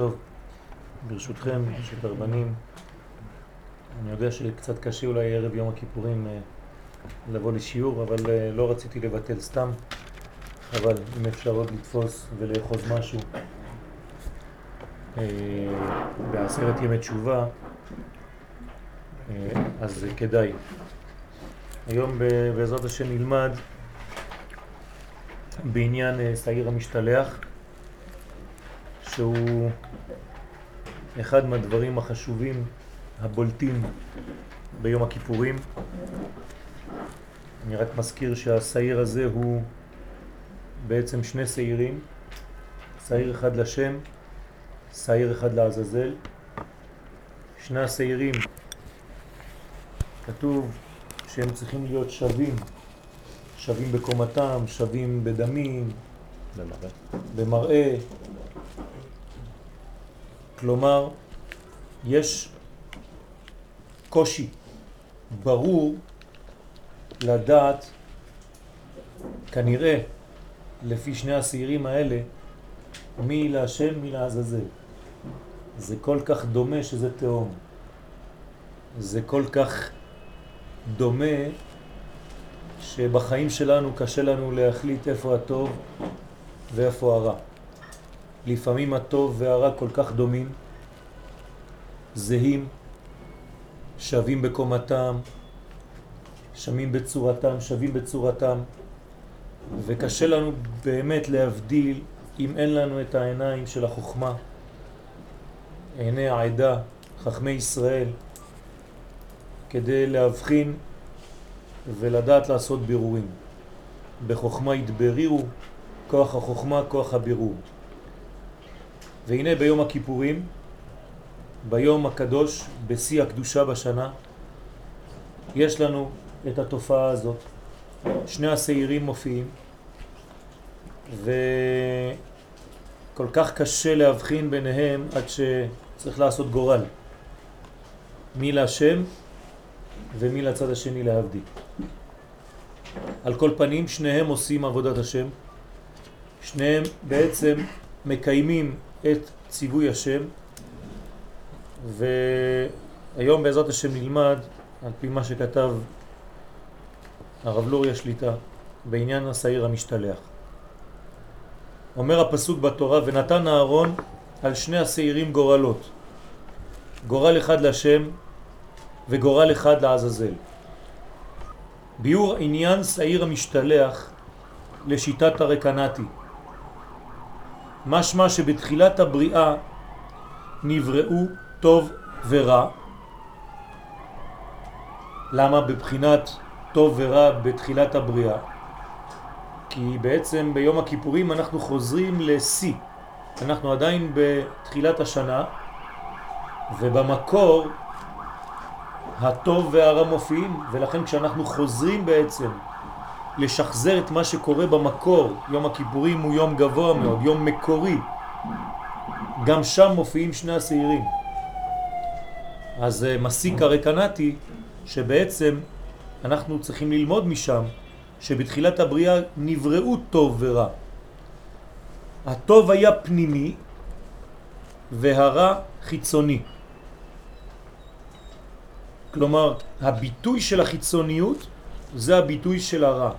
טוב. ברשותכם, ברשות הרבנים, אני יודע שקצת קשה אולי ערב יום הכיפורים אה, לבוא לשיעור, אבל אה, לא רציתי לבטל סתם, אבל אם אפשר עוד לתפוס ולאחוז משהו אה, בעשרת ימי תשובה, אז כדאי. היום בעזרת השם נלמד בעניין שעיר המשתלח, שהוא אחד מהדברים החשובים, הבולטים ביום הכיפורים. אני רק מזכיר שהשעיר הזה הוא בעצם שני שעירים, שעיר אחד לשם, שעיר אחד לעזאזל. שני השעירים, כתוב שהם צריכים להיות שווים, שווים בקומתם, שווים בדמים, במראה, במראה כלומר, יש קושי ברור לדעת, כנראה, לפי שני הסעירים האלה, מי להשם, מי לעזאזל. זה כל כך דומה שזה תאום. זה כל כך דומה שבחיים שלנו קשה לנו להחליט איפה הטוב ואיפה הרע. לפעמים הטוב והרע כל כך דומים, זהים, שווים בקומתם, שמים בצורתם, שווים בצורתם, וקשה לנו באמת להבדיל אם אין לנו את העיניים של החוכמה, עיני העדה, חכמי ישראל, כדי להבחין ולדעת לעשות בירורים. בחוכמה יתברירו, כוח החוכמה, כוח הבירור. והנה ביום הכיפורים, ביום הקדוש, בשיא הקדושה בשנה, יש לנו את התופעה הזאת. שני השעירים מופיעים, וכל כך קשה להבחין ביניהם עד שצריך לעשות גורל. מי להשם ומי לצד השני להבדיל. על כל פנים, שניהם עושים עבודת השם, שניהם בעצם מקיימים את ציווי השם והיום בעזרת השם נלמד על פי מה שכתב הרב לוריה שליטה בעניין השעיר המשתלח. אומר הפסוק בתורה ונתן אהרון על שני השעירים גורלות גורל אחד לשם וגורל אחד לעזאזל. ביור עניין שעיר המשתלח לשיטת הרקנתי משמע שבתחילת הבריאה נבראו טוב ורע. למה בבחינת טוב ורע בתחילת הבריאה? כי בעצם ביום הכיפורים אנחנו חוזרים לשיא. אנחנו עדיין בתחילת השנה, ובמקור הטוב והרע מופיעים, ולכן כשאנחנו חוזרים בעצם לשחזר את מה שקורה במקור. יום הכיפורים הוא יום גבוה מאוד, יום מקורי. גם שם מופיעים שני הסעירים. אז אה, מסיק הרקנתי שבעצם אנחנו צריכים ללמוד משם שבתחילת הבריאה נבראו טוב ורע. הטוב היה פנימי והרע חיצוני. כלומר, הביטוי של החיצוניות זה הביטוי של הרע.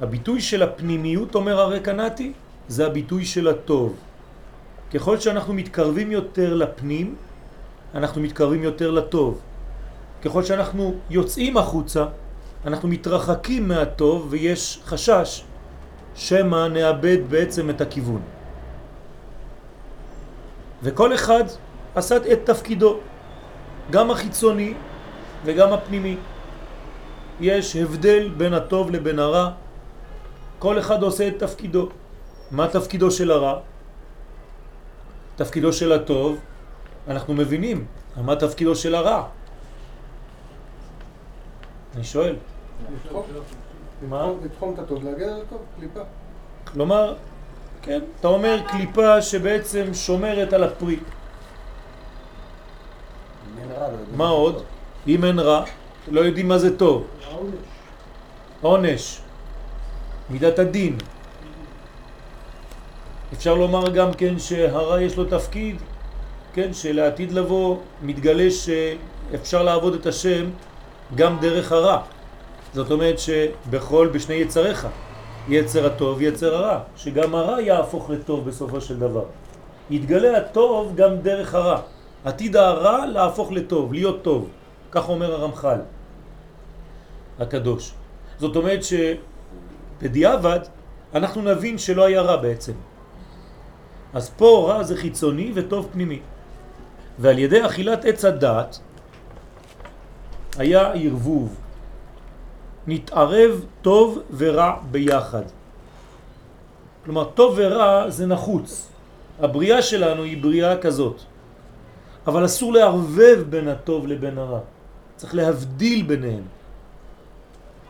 הביטוי של הפנימיות, אומר הרקנתי, זה הביטוי של הטוב. ככל שאנחנו מתקרבים יותר לפנים, אנחנו מתקרבים יותר לטוב. ככל שאנחנו יוצאים החוצה, אנחנו מתרחקים מהטוב ויש חשש שמה נאבד בעצם את הכיוון. וכל אחד עשה את תפקידו, גם החיצוני וגם הפנימי. יש הבדל בין הטוב לבין הרע, כל אחד עושה את תפקידו. מה תפקידו של הרע? תפקידו של הטוב, אנחנו מבינים. מה תפקידו של הרע? אני שואל. מה? לתחום את הטוב, להגן על הטוב, קליפה. כלומר, כן, אתה אומר קליפה שבעצם שומרת על הפרי. לא מה עוד? אם אין רע, לא יודעים מה זה טוב. עונש. מידת הדין. אפשר לומר גם כן שהרע יש לו תפקיד כן, שלעתיד לבוא מתגלה שאפשר לעבוד את השם גם דרך הרע. זאת אומרת שבכל, בשני יצריך, יצר הטוב, יצר הרע, שגם הרע יהפוך לטוב בסופו של דבר. יתגלה הטוב גם דרך הרע. עתיד הרע להפוך לטוב, להיות טוב. כך אומר הרמח"ל הקדוש. זאת אומרת שבדיעבד אנחנו נבין שלא היה רע בעצם. אז פה רע זה חיצוני וטוב פנימי. ועל ידי אכילת עץ הדעת היה ערבוב. נתערב טוב ורע ביחד. כלומר, טוב ורע זה נחוץ. הבריאה שלנו היא בריאה כזאת. אבל אסור לערבב בין הטוב לבין הרע. צריך להבדיל ביניהם.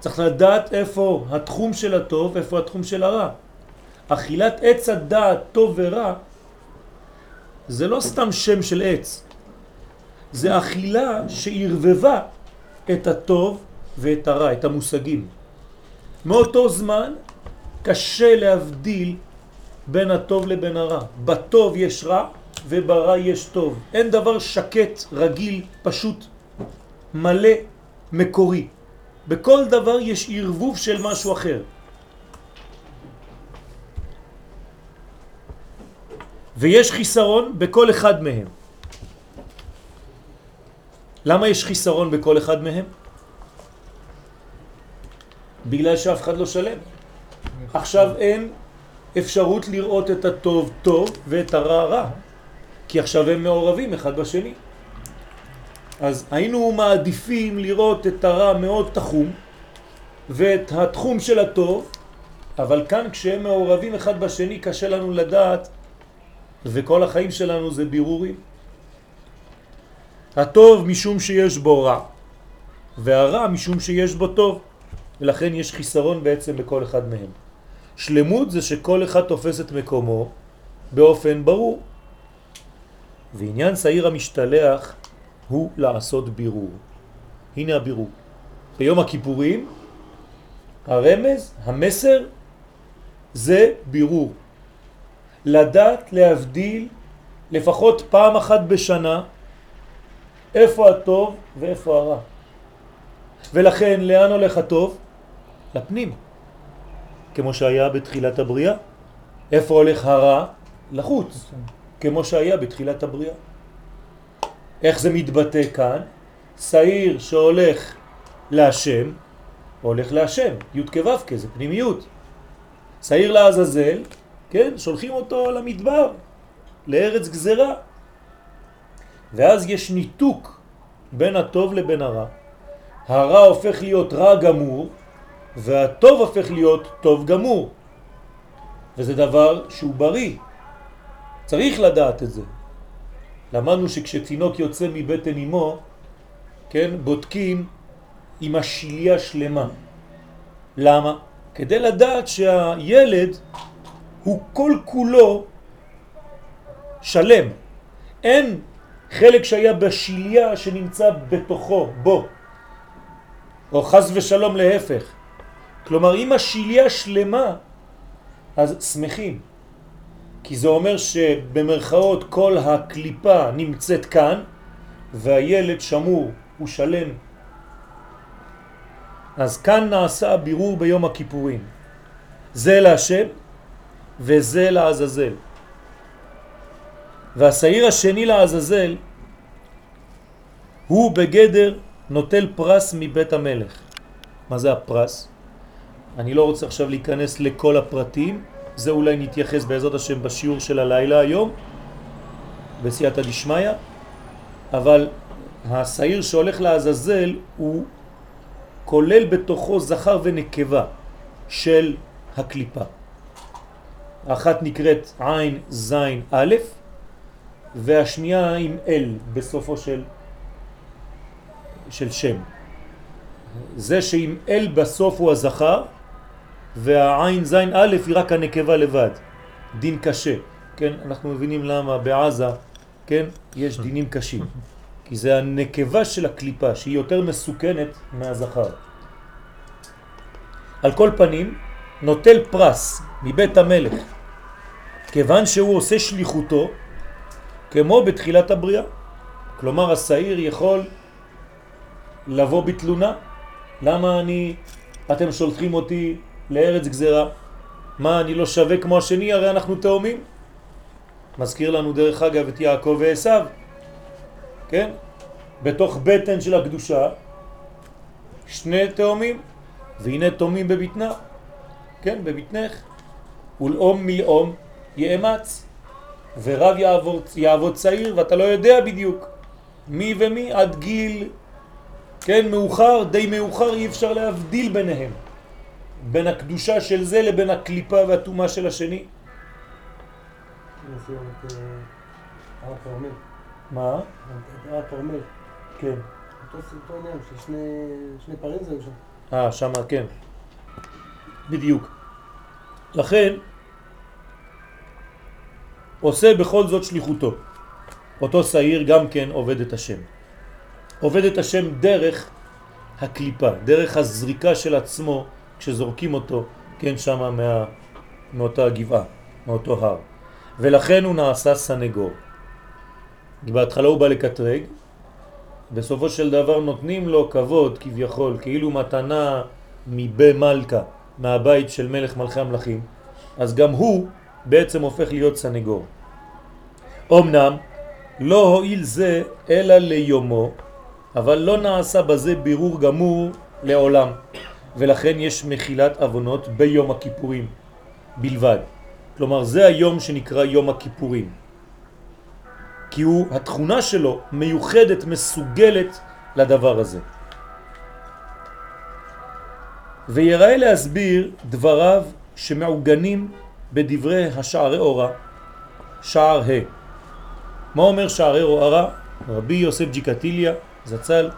צריך לדעת איפה התחום של הטוב, איפה התחום של הרע. אכילת עץ הדעת טוב ורע זה לא סתם שם של עץ, זה אכילה שערבבה את הטוב ואת הרע, את המושגים. מאותו זמן קשה להבדיל בין הטוב לבין הרע. בטוב יש רע וברע יש טוב. אין דבר שקט, רגיל, פשוט, מלא, מקורי. בכל דבר יש ערבוב של משהו אחר. ויש חיסרון בכל אחד מהם. למה יש חיסרון בכל אחד מהם? בגלל שאף אחד לא שלם. עכשיו אין אפשרות לראות את הטוב טוב ואת הרע רע, כי עכשיו הם מעורבים אחד בשני. אז היינו מעדיפים לראות את הרע מאוד תחום ואת התחום של הטוב, אבל כאן כשהם מעורבים אחד בשני קשה לנו לדעת וכל החיים שלנו זה בירורים. הטוב משום שיש בו רע והרע משום שיש בו טוב ולכן יש חיסרון בעצם בכל אחד מהם. שלמות זה שכל אחד תופס את מקומו באופן ברור ועניין שעיר המשתלח הוא לעשות בירור. הנה הבירור. ביום הכיפורים הרמז, המסר, זה בירור. לדעת להבדיל לפחות פעם אחת בשנה איפה הטוב ואיפה הרע. ולכן לאן הולך הטוב? לפנים, כמו שהיה בתחילת הבריאה. איפה הולך הרע? לחוץ, כמו שהיה בתחילת הבריאה. איך זה מתבטא כאן? שעיר שהולך להשם, הולך להשם, י' כו' כזה, פנימיות. שעיר לעזאזל, כן, שולחים אותו למדבר, לארץ גזרה. ואז יש ניתוק בין הטוב לבין הרע. הרע הופך להיות רע גמור, והטוב הופך להיות טוב גמור. וזה דבר שהוא בריא. צריך לדעת את זה. למדנו שכשתינוק יוצא מבטן אמו, כן, בודקים עם השיליה שלמה. למה? כדי לדעת שהילד הוא כל כולו שלם. אין חלק שהיה בשיליה שנמצא בתוכו, בו. או חז ושלום להפך. כלומר, אם השיליה שלמה, אז שמחים. כי זה אומר שבמרכאות כל הקליפה נמצאת כאן, והילד שמור, הוא שלם. אז כאן נעשה בירור ביום הכיפורים. זה להשם וזה לעזזל. והשעיר השני לעזזל הוא בגדר נוטל פרס מבית המלך. מה זה הפרס? אני לא רוצה עכשיו להיכנס לכל הפרטים, זה אולי נתייחס בעזרת השם בשיעור של הלילה היום, בסייעתא דשמיא, אבל השעיר שהולך לעזאזל הוא כולל בתוכו זכר ונקבה של הקליפה. אחת נקראת עין זין א' והשנייה עם אל בסופו של, של שם. זה שעם אל בסוף הוא הזכר והעין זין א' היא רק הנקבה לבד, דין קשה, כן? אנחנו מבינים למה בעזה, כן? יש דינים קשים, כי זה הנקבה של הקליפה שהיא יותר מסוכנת מהזכר. על כל פנים, נוטל פרס מבית המלך, כיוון שהוא עושה שליחותו, כמו בתחילת הבריאה. כלומר, השעיר יכול לבוא בתלונה. למה אני, אתם שולחים אותי לארץ גזרה? מה, אני לא שווה כמו השני? הרי אנחנו תאומים. מזכיר לנו דרך אגב את יעקב ועשיו, כן? בתוך בטן של הקדושה, שני תאומים, והנה תאומים בבטנה, כן, בבטנך, ולאום מלאום יאמץ, ורב יעבור, יעבוד צעיר, ואתה לא יודע בדיוק מי ומי עד גיל, כן, מאוחר, די מאוחר, אי אפשר להבדיל ביניהם, בין הקדושה של זה לבין הקליפה והתומה של השני. מה? הר הכרמל. כן. אותו עניין של שני פרים זה שם. אה, שמה כן. בדיוק. לכן, עושה בכל זאת שליחותו. אותו שעיר גם כן עובד את השם. עובד את השם דרך הקליפה, דרך הזריקה של עצמו כשזורקים אותו, כן, שמה מה, מאותה גבעה, מאותו הר. ולכן הוא נעשה סנגור. בהתחלה הוא בא לקטרג, בסופו של דבר נותנים לו כבוד כביכול, כאילו מתנה מבי מלכה, מהבית של מלך מלכי המלכים, אז גם הוא בעצם הופך להיות סנגור. אמנם לא הועיל זה אלא ליומו, אבל לא נעשה בזה בירור גמור לעולם, ולכן יש מחילת אבונות ביום הכיפורים בלבד. כלומר זה היום שנקרא יום הכיפורים. כי הוא, התכונה שלו מיוחדת, מסוגלת לדבר הזה. ויראה להסביר דבריו שמעוגנים בדברי השערי אורה, שער ה'. מה אומר שערי אורה? רבי יוסף ג'יקטיליה, זצ"ל,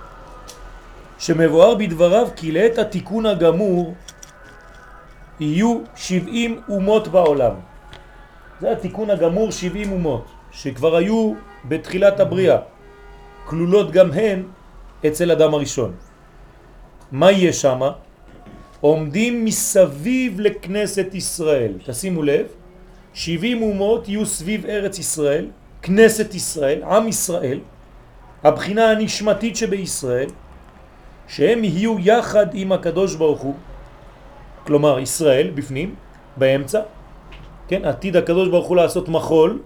שמבואר בדבריו כי לעת התיקון הגמור יהיו 70 אומות בעולם. זה התיקון הגמור 70 אומות, שכבר היו בתחילת הבריאה, כלולות גם הן אצל אדם הראשון. מה יהיה שם? עומדים מסביב לכנסת ישראל. תשימו לב, 70 אומות יהיו סביב ארץ ישראל, כנסת ישראל, עם ישראל, הבחינה הנשמתית שבישראל, שהם יהיו יחד עם הקדוש ברוך הוא, כלומר ישראל בפנים, באמצע, כן, עתיד הקדוש ברוך הוא לעשות מחול,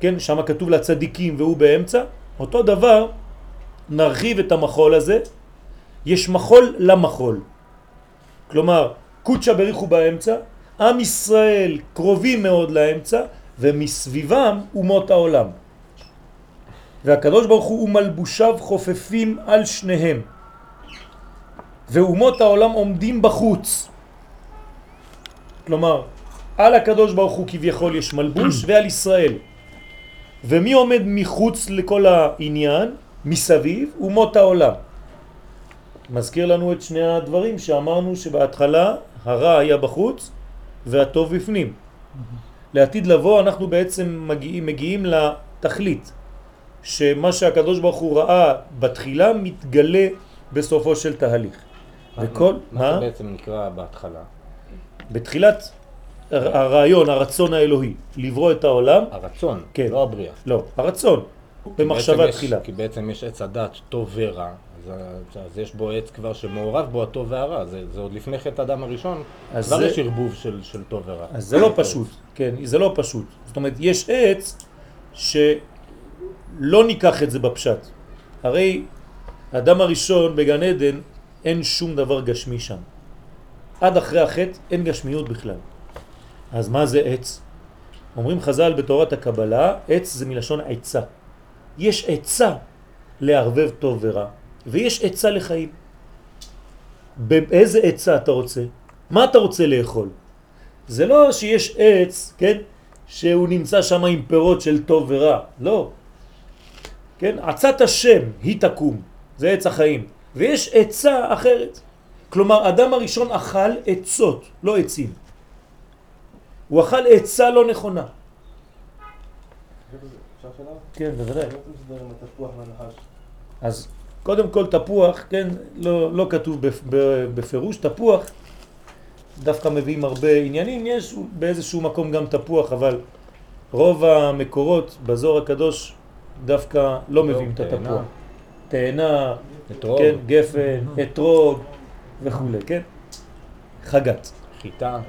כן, שם כתוב לצדיקים והוא באמצע, אותו דבר נרחיב את המחול הזה, יש מחול למחול, כלומר קודשא בריחו באמצע, עם ישראל קרובים מאוד לאמצע ומסביבם אומות העולם. והקדוש ברוך הוא ומלבושיו חופפים על שניהם ואומות העולם עומדים בחוץ. כלומר, על הקדוש ברוך הוא כביכול יש מלבוש ועל ישראל. ומי עומד מחוץ לכל העניין? מסביב, אומות העולם. מזכיר לנו את שני הדברים שאמרנו שבהתחלה הרע היה בחוץ והטוב בפנים. לעתיד לבוא אנחנו בעצם מגיעים, מגיעים לתכלית, שמה שהקדוש ברוך הוא ראה בתחילה מתגלה בסופו של תהליך. וכל, מה, מה זה בעצם נקרא בהתחלה? בתחילת הרעיון, הרצון האלוהי, לברוא את העולם. הרצון, כן. לא הבריאה. לא, הרצון, במחשבה תחילה. כי בעצם יש עץ הדת טוב ורע, אז, אז יש בו עץ כבר שמעורב בו הטוב והרע, זה, זה עוד לפני חטא אדם הראשון, כבר זה... יש ערבוב של, של טוב ורע. אז זה לא פשוט, כן, זה לא פשוט. זאת אומרת, יש עץ שלא ניקח את זה בפשט. הרי אדם הראשון בגן עדן אין שום דבר גשמי שם. עד אחרי החטא אין גשמיות בכלל. אז מה זה עץ? אומרים חז"ל בתורת הקבלה, עץ זה מלשון עצה. יש עצה לערבב טוב ורע, ויש עצה לחיים. באיזה עצה אתה רוצה? מה אתה רוצה לאכול? זה לא שיש עץ, כן, שהוא נמצא שם עם פירות של טוב ורע, לא. כן, עצת השם היא תקום, זה עץ החיים. ויש עצה אחרת. כלומר, אדם הראשון אכל עצות, לא עצים. הוא אכל עצה לא נכונה. כן, בוודאי. אז קודם כל תפוח, כן, לא, לא כתוב בפירוש, תפוח, דווקא מביאים הרבה עניינים, יש באיזשהו מקום גם תפוח, אבל רוב המקורות בזור הקדוש דווקא לא מביאים את התפוח. תאנה, כן, גפן, אתרוג וכו', כן? חגת. חיטה.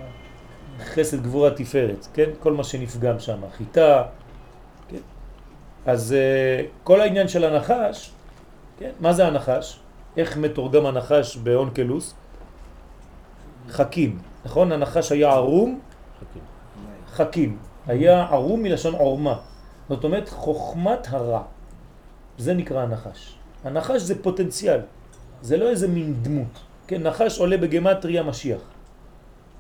חסד גבורה תפארת, כן? כל מה שנפגם שם, חיטה, כן? אז uh, כל העניין של הנחש, כן? מה זה הנחש? איך מתורגם הנחש באונקלוס? חכים, נכון? הנחש היה ערום? חכים. חכים. היה ערום מלשון עורמה. זאת אומרת חוכמת הרע. זה נקרא הנחש. הנחש זה פוטנציאל, זה לא איזה מין דמות. כן, נחש עולה בגמטריה משיח.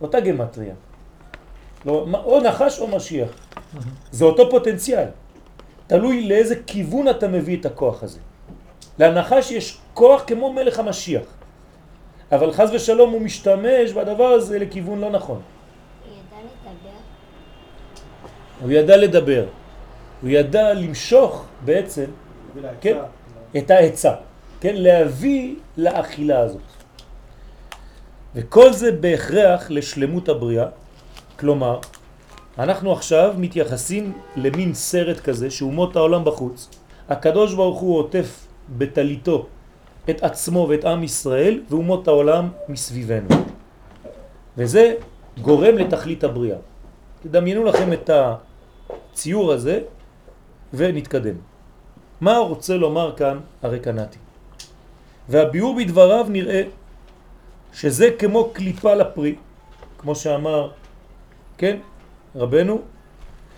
אותה גמטריה. לא, או נחש או משיח. זה אותו פוטנציאל. תלוי לאיזה כיוון אתה מביא את הכוח הזה. לנחש יש כוח כמו מלך המשיח. אבל חז ושלום הוא משתמש בדבר הזה לכיוון לא נכון. הוא ידע לדבר. הוא ידע למשוך בעצם, כן, את העצה, כן, להביא לאכילה הזאת. וכל זה בהכרח לשלמות הבריאה, כלומר, אנחנו עכשיו מתייחסים למין סרט כזה שאומות העולם בחוץ. הקדוש ברוך הוא עוטף בתליתו את עצמו ואת עם ישראל ואומות העולם מסביבנו. וזה גורם לתכלית הבריאה. תדמיינו לכם את הציור הזה ונתקדם. מה רוצה לומר כאן הרקנתי? והביאור בדבריו נראה שזה כמו קליפה לפרי, כמו שאמר, כן, רבנו,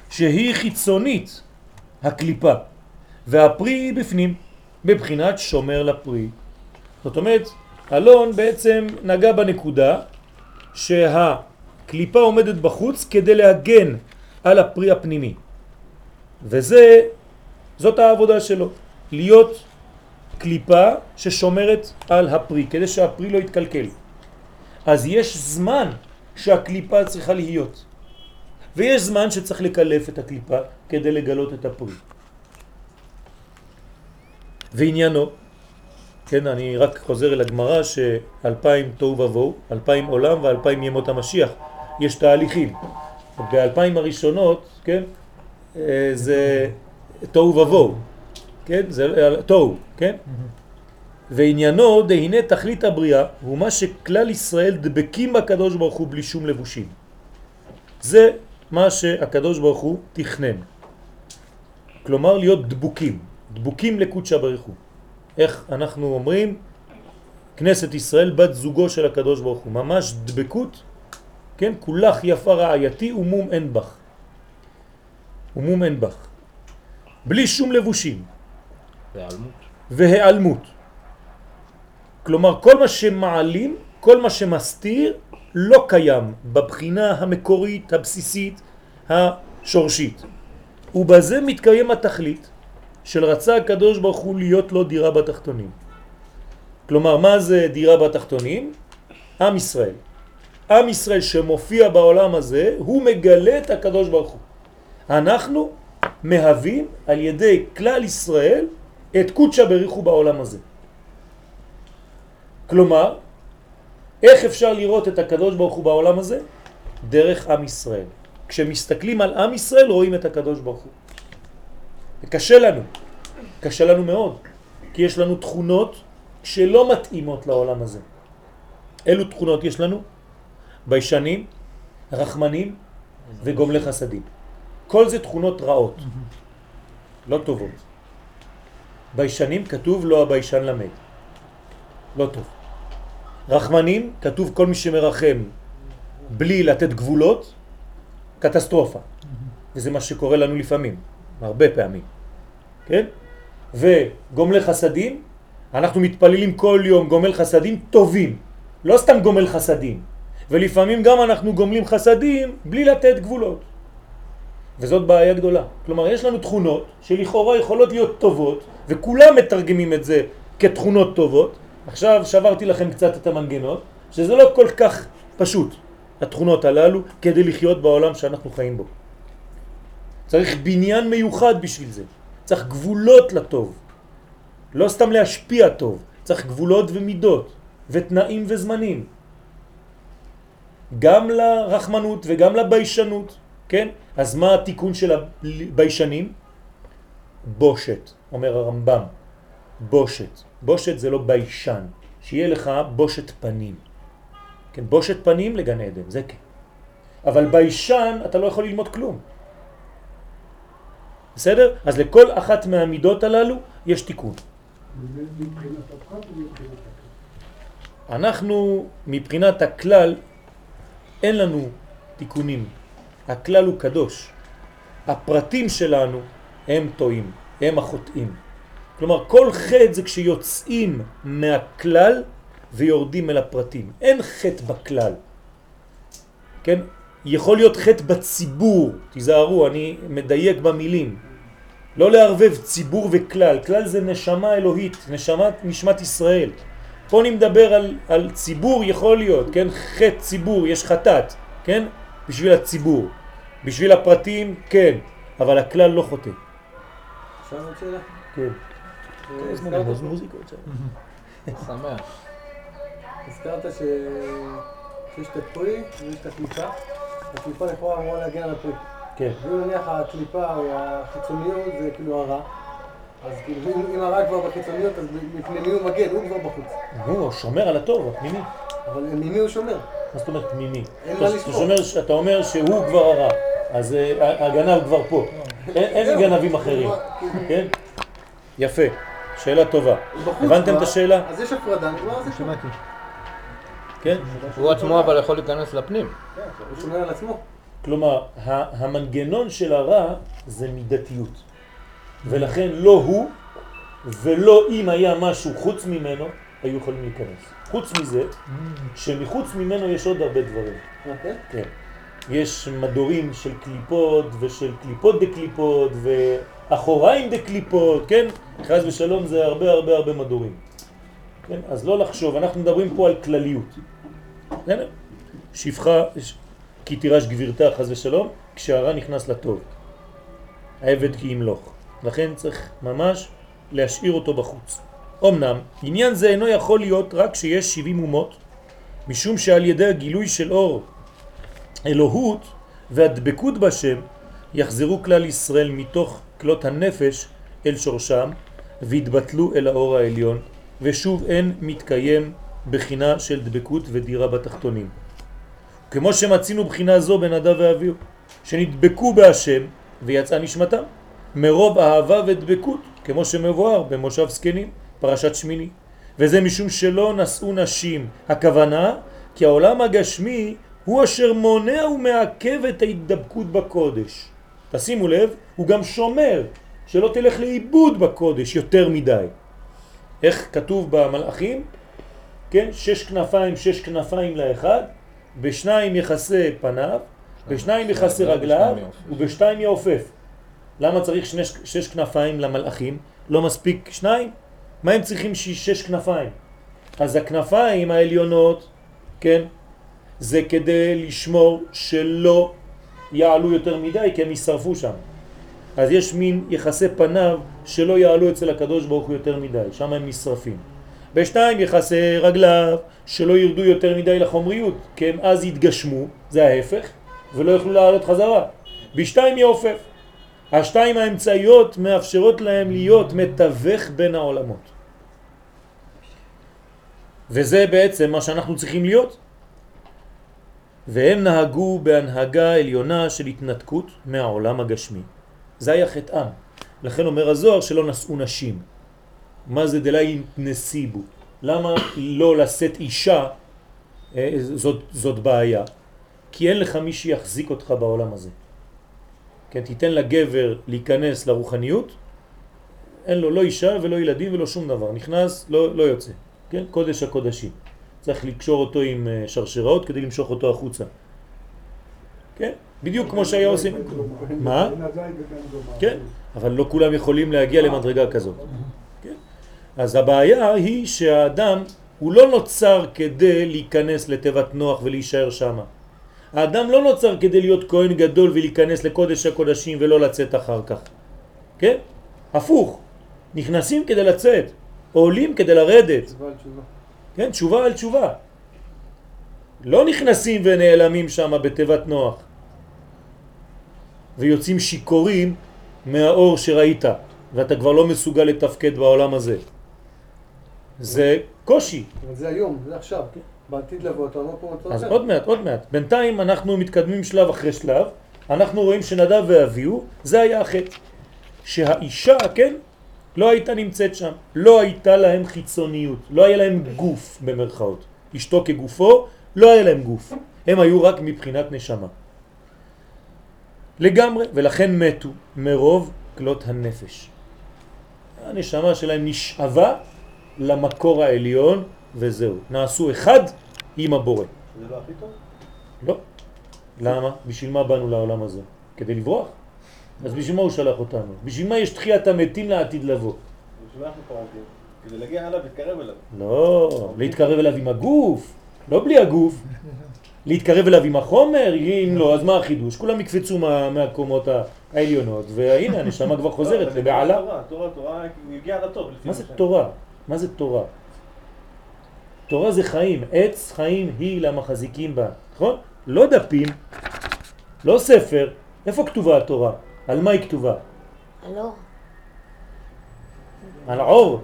שהיא חיצונית הקליפה, והפרי בפנים, בבחינת שומר לפרי. זאת אומרת, אלון בעצם נגע בנקודה שהקליפה עומדת בחוץ כדי להגן על הפרי הפנימי. וזה, זאת העבודה שלו, להיות קליפה ששומרת על הפרי, כדי שהפרי לא יתקלקל. אז יש זמן שהקליפה צריכה להיות, ויש זמן שצריך לקלף את הקליפה כדי לגלות את הפרי. ועניינו, כן, אני רק חוזר אל הגמרא שאלפיים תוהו ובוהו, אלפיים עולם ואלפיים ימות המשיח, יש תהליכים. באלפיים הראשונות, כן, אה, זה תוהו ובוהו, כן, זה תוהו, כן? ועניינו דהנה תכלית הבריאה הוא מה שכלל ישראל דבקים בקדוש ברוך הוא בלי שום לבושים. זה מה שהקדוש ברוך הוא תכנן. כלומר להיות דבוקים, דבוקים לקודשא ברוך הוא. איך אנחנו אומרים? כנסת ישראל בת זוגו של הקדוש ברוך הוא, ממש דבקות, כן? כולך יפה רעייתי ומום אין בך. ומום אין בך. בלי שום לבושים. והיעלמות. והיעלמות. כלומר, כל מה שמעלים, כל מה שמסתיר, לא קיים בבחינה המקורית, הבסיסית, השורשית. ובזה מתקיים התכלית של רצה הקדוש ברוך הוא להיות לו דירה בתחתונים. כלומר, מה זה דירה בתחתונים? עם ישראל. עם ישראל שמופיע בעולם הזה, הוא מגלה את הקדוש ברוך הוא. אנחנו מהווים על ידי כלל ישראל את קודשא בריחו בעולם הזה. כלומר, איך אפשר לראות את הקדוש ברוך הוא בעולם הזה? דרך עם ישראל. כשמסתכלים על עם ישראל רואים את הקדוש ברוך הוא. וקשה לנו, קשה לנו מאוד, כי יש לנו תכונות שלא מתאימות לעולם הזה. אילו תכונות יש לנו? ביישנים, רחמנים וגומלי חסדים. כל זה תכונות רעות, לא טובות. ביישנים כתוב לא הביישן למד, לא טוב. רחמנים כתוב כל מי שמרחם בלי לתת גבולות, קטסטרופה. וזה מה שקורה לנו לפעמים, הרבה פעמים. כן? וגומלי חסדים, אנחנו מתפללים כל יום גומל חסדים טובים, לא סתם גומל חסדים. ולפעמים גם אנחנו גומלים חסדים בלי לתת גבולות. וזאת בעיה גדולה. כלומר, יש לנו תכונות שלכאורה יכולות להיות טובות, וכולם מתרגמים את זה כתכונות טובות. עכשיו שברתי לכם קצת את המנגנות, שזה לא כל כך פשוט, התכונות הללו, כדי לחיות בעולם שאנחנו חיים בו. צריך בניין מיוחד בשביל זה. צריך גבולות לטוב. לא סתם להשפיע טוב, צריך גבולות ומידות, ותנאים וזמנים. גם לרחמנות וגם לביישנות, כן? אז מה התיקון של הביישנים? בושת, אומר הרמב"ם, בושת. בושת זה לא ביישן, שיהיה לך בושת פנים. כן, בושת פנים לגן עדן, זה כן. אבל ביישן אתה לא יכול ללמוד כלום. בסדר? אז לכל אחת מהמידות הללו יש תיקון. אנחנו מבחינת הכלל אין לנו תיקונים. הכלל הוא קדוש. הפרטים שלנו הם טועים, הם החוטאים. כלומר, כל חטא זה כשיוצאים מהכלל ויורדים אל הפרטים. אין חטא בכלל. כן? יכול להיות חטא בציבור, תיזהרו, אני מדייק במילים. לא לערבב ציבור וכלל, כלל זה נשמה אלוהית, נשמת נשמת ישראל. פה אני מדבר על, על ציבור יכול להיות, כן? חטא ציבור, יש חטאת, כן? בשביל הציבור. בשביל הפרטים, כן, אבל הכלל לא חוטא. אפשר עוד שאלה? כן. הזכרת שמח. הזכרת שיש את הפרי ויש את הקליפה. הקליפה לכאורה אמורה להגן על הפרי. כן. ואם נניח הקליפה או החיצוניות זה כאילו הרע, אז כאילו אם הרע כבר בחיצוניות, אז מפני מי הוא מגן? הוא כבר בחוץ. הוא שומר על הטוב, הפנימי. אבל ממי הוא שומר? מה זאת אומרת פנימי? אתה אומר שהוא כבר הרע, אז אה, הגנב כבר פה. אין גנבים אחרים, כן? יפה, שאלה טובה. הבנתם את השאלה? אז יש הפרדה, נגמר זה שמעתי. כן? הוא עצמו אבל יכול להיכנס לפנים. כן, הוא שומר על עצמו. כלומר, המנגנון של הרע זה מידתיות. ולכן לא הוא ולא אם היה משהו חוץ ממנו, היו יכולים להיכנס. חוץ מזה, שמחוץ ממנו יש עוד הרבה דברים. אוקיי. כן. יש מדורים של קליפות ושל קליפות דקליפות ואחוריים דקליפות, כן? חז ושלום זה הרבה הרבה הרבה מדורים. כן? אז לא לחשוב, אנחנו מדברים פה על כלליות. כן? שפחה, כי תירש גבירתה חז ושלום, כשהרע נכנס לטוב. העבד כי ימלוך. לכן צריך ממש להשאיר אותו בחוץ. אמנם, עניין זה אינו יכול להיות רק שיש 70 אומות, משום שעל ידי הגילוי של אור אלוהות והדבקות בשם יחזרו כלל ישראל מתוך כלות הנפש אל שורשם והתבטלו אל האור העליון ושוב אין מתקיים בחינה של דבקות ודירה בתחתונים. כמו שמצינו בחינה זו בנדב ואביו, שנדבקו בהשם ויצאה נשמתם, מרוב אהבה ודבקות, כמו שמבואר במושב סקנים, פרשת שמיני. וזה משום שלא נשאו נשים. הכוונה, כי העולם הגשמי הוא אשר מונע ומעכב את ההתדבקות בקודש. תשימו לב, הוא גם שומר שלא תלך לאיבוד בקודש יותר מדי. איך כתוב במלאכים? כן, שש כנפיים, שש כנפיים לאחד, בשניים יחסה פניו, בשניים יחסה רגליו, ובשתיים יעופף. למה צריך שני, שש כנפיים למלאכים? לא מספיק שניים? מה הם צריכים שש כנפיים? אז הכנפיים העליונות, כן, זה כדי לשמור שלא יעלו יותר מדי כי הם ישרפו שם. אז יש מין יחסי פניו שלא יעלו אצל הקדוש ברוך הוא יותר מדי, שם הם נשרפים. בשתיים יחסי רגליו שלא ירדו יותר מדי לחומריות, כי הם אז יתגשמו, זה ההפך, ולא יוכלו לעלות חזרה. בשתיים יעופף. השתיים האמצעיות מאפשרות להם להיות מתווך בין העולמות. וזה בעצם מה שאנחנו צריכים להיות. והם נהגו בהנהגה עליונה של התנתקות מהעולם הגשמי. זה היה חטאם. לכן אומר הזוהר שלא נשאו נשים. מה זה דלאי נסיבו? למה לא לשאת אישה? אה, זאת, זאת בעיה. כי אין לך מי שיחזיק אותך בעולם הזה. כן, תיתן לגבר להיכנס לרוחניות, אין לו לא אישה ולא ילדים ולא שום דבר, נכנס, לא, לא יוצא, כן, קודש הקודשים. צריך לקשור אותו עם אה, שרשראות כדי למשוך אותו החוצה. כן? בדיוק כמו שהיה עושים. מה? כן, אבל לא כולם יכולים להגיע למדרגה כזאת. כן? אז הבעיה היא שהאדם הוא לא נוצר כדי להיכנס לתיבת נוח ולהישאר שם. האדם לא נוצר כדי להיות כהן גדול ולהיכנס לקודש הקודשים ולא לצאת אחר כך. כן? הפוך. נכנסים כדי לצאת, עולים כדי לרדת. כן, תשובה על תשובה. לא נכנסים ונעלמים שם בתיבת נוח. ויוצאים שיקורים מהאור שראית, ואתה כבר לא מסוגל לתפקד בעולם הזה. זה קושי. זה היום, זה עכשיו. בעתיד לבוא, אתה אומר פה מצב אז אחר. עוד מעט, עוד מעט. בינתיים אנחנו מתקדמים שלב אחרי שלב, אנחנו רואים שנדב ואביהו, זה היה החטא. שהאישה, כן, לא הייתה נמצאת שם, לא הייתה להם חיצוניות, לא היה להם גוף במרכאות. אשתו כגופו, לא היה להם גוף. הם היו רק מבחינת נשמה. לגמרי, ולכן מתו מרוב כלות הנפש. הנשמה שלהם נשאבה למקור העליון וזהו. נעשו אחד עם הבורא. זה לא הכי טוב? לא. למה? בשביל מה באנו לעולם הזה? כדי לברוח? אז בשביל מה הוא שלח אותנו? בשביל מה יש תחיית המתים לעתיד לבוא? בשביל מה אנחנו פה? כדי להגיע אליו ולהתקרב אליו. לא, להתקרב אליו עם הגוף, לא בלי הגוף. להתקרב אליו עם החומר, אם לא, אז מה החידוש? כולם יקפצו מה, מהקומות העליונות, והנה הנשמה כבר חוזרת לא, זה לבעלה. תורה, תורה, תורה, הגיע לטוב. מה זה תורה? מה זה תורה? תורה זה חיים, עץ חיים היא למחזיקים בה, נכון? לא דפים, לא ספר. איפה כתובה התורה? על מה היא כתובה? הלא. על עור,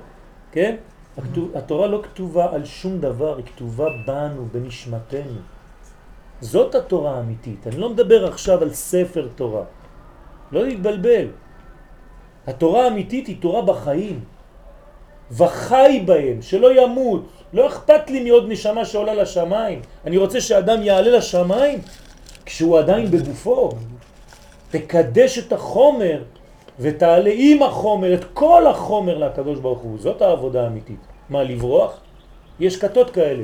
כן? התורה לא כתובה על שום דבר, היא כתובה בנו, בנשמתנו. זאת התורה האמיתית. אני לא מדבר עכשיו על ספר תורה. לא להתבלבל. התורה האמיתית היא תורה בחיים. וחי בהם, שלא ימות. לא אכפת לי מעוד נשמה שעולה לשמיים. אני רוצה שאדם יעלה לשמיים כשהוא עדיין בגופו. תקדש את החומר ותעלה עם החומר, את כל החומר לקדוש ברוך הוא. זאת העבודה האמיתית. מה, לברוח? יש כתות כאלה.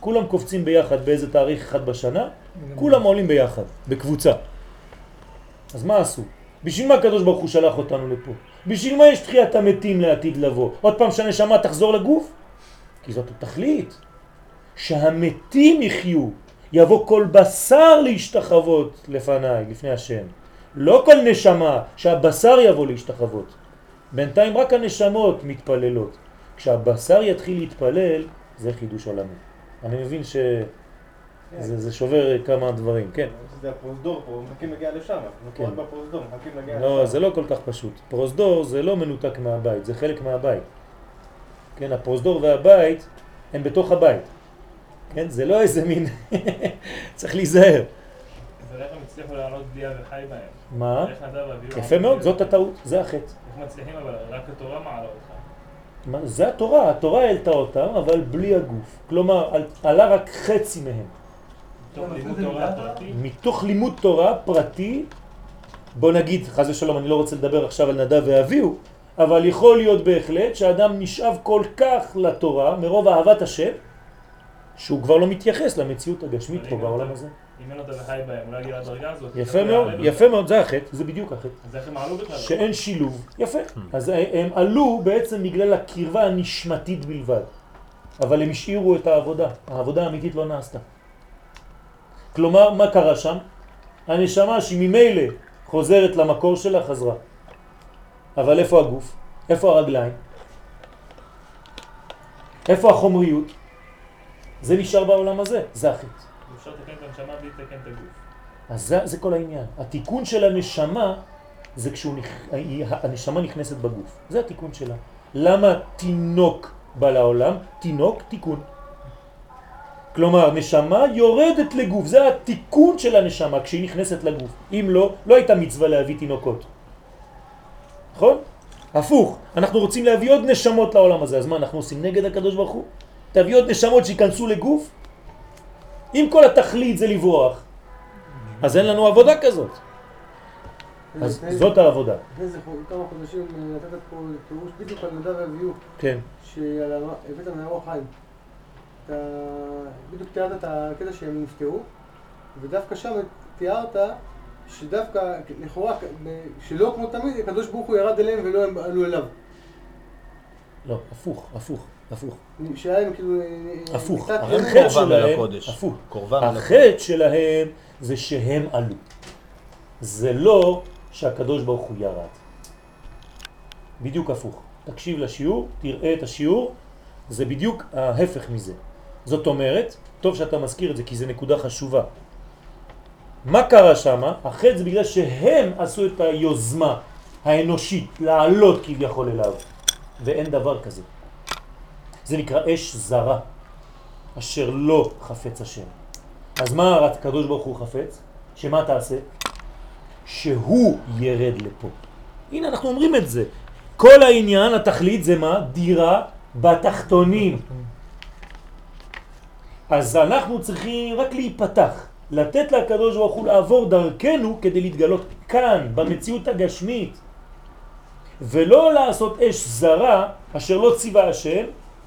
כולם קופצים ביחד באיזה תאריך אחד בשנה, כולם עולים ביחד, בקבוצה. אז מה עשו? בשביל מה הקדוש ברוך הוא שלח אותנו לפה? בשביל מה יש תחיית המתים לעתיד לבוא? עוד פעם שהנשמה תחזור לגוף? כי זאת התכלית. שהמתים יחיו, יבוא כל בשר להשתחוות לפניי, לפני השם. לא כל נשמה, שהבשר יבוא להשתחוות. בינתיים רק הנשמות מתפללות. כשהבשר יתחיל להתפלל, זה חידוש עולמי. אני מבין שזה זה שובר כמה דברים, כן. זה הפרוזדור פה, מחכים להגיע לשם. כן. בפרוזדור, מחכים להגיע לשם. לא, זה לא כל כך פשוט. פרוזדור זה לא מנותק מהבית, זה חלק מהבית. כן, הפרוזדור והבית הם בתוך הבית. כן, זה לא איזה מין... צריך להיזהר. אבל איך הם הצליחו לעלות בלי אביחי בהם? מה? יפה מאוד, זאת הטעות, זה החטא. איך מצליחים אבל רק התורה מעלה אותך. מה, זה התורה, התורה העלתה אותם, אבל בלי הגוף. כלומר, על- עלה רק חצי מהם. מתוך לימוד תורה פרטי. מתוך לימוד תורה פרטי, בוא נגיד, חז ושלום, אני לא רוצה לדבר עכשיו על נדב ואביהו, אבל יכול להיות בהחלט שאדם נשאב כל כך לתורה, מרוב אהבת השם, שהוא כבר לא מתייחס למציאות הגשמית פה בעולם הזה. אם אין את אביחי בהם, אולי יגיע לדרגה הזאת. יפה מאוד, יפה מאוד, זה החטא, זה בדיוק החטא. אז איך הם עלו בכלל? שאין שילוב. יפה. אז הם עלו בעצם בגלל הקרבה הנשמתית בלבד. אבל הם השאירו את העבודה. העבודה האמיתית לא נעשתה. כלומר, מה קרה שם? הנשמה שממילא חוזרת למקור שלה חזרה. אבל איפה הגוף? איפה הרגליים? איפה החומריות? זה נשאר בעולם הזה, זה החטא. אפשר לתקן את הנשמה בלי לתקן את הגוף. אז זה, זה כל העניין. התיקון של הנשמה זה כשהנשמה נכנסת בגוף. זה התיקון שלה. למה תינוק בא לעולם? תינוק, תיקון. כלומר, נשמה יורדת לגוף. זה התיקון של הנשמה כשהיא נכנסת לגוף. אם לא, לא הייתה מצווה להביא תינוקות. נכון? הפוך, אנחנו רוצים להביא עוד נשמות לעולם הזה. אז מה, אנחנו עושים נגד הקדוש ברוך הוא? תביא עוד נשמות שיכנסו לגוף? אם כל התכלית זה לברוח, אז אין לנו עבודה כזאת. אז זאת העבודה. לפני כמה חודשים אה, נתת פה פירוש בדיוק על נדב ואביהו, כן. שהבאת מאור חיים. אתה בדיוק תיארת את הקטע שהם נפטרו, ודווקא שם תיארת שדווקא, לכאורה, שלא כמו תמיד, הקדוש ברוך הוא ירד אליהם ולא הם עלו אליו. לא, הפוך, הפוך, הפוך. שהיה להם כאילו... אה, הפוך. קצת- הם החטא שלהם, הקודש. הפוך. קורבן אל הקודש. החטא שלהם זה שהם עלו. זה לא שהקדוש ברוך הוא ירד. בדיוק הפוך. תקשיב לשיעור, תראה את השיעור, זה בדיוק ההפך מזה. זאת אומרת, טוב שאתה מזכיר את זה כי זה נקודה חשובה. מה קרה שם? החטא זה בגלל שהם עשו את היוזמה האנושית לעלות כביכול אליו, ואין דבר כזה. זה נקרא אש זרה, אשר לא חפץ השם. אז מה הקדוש ברוך הוא חפץ? שמה תעשה? שהוא ירד לפה. הנה אנחנו אומרים את זה. כל העניין, התכלית זה מה? דירה בתחתונים. אז אנחנו צריכים רק להיפתח, לתת לקדוש ברוך הוא לעבור דרכנו כדי להתגלות כאן, במציאות הגשמית, ולא לעשות אש זרה אשר לא ציווה השם,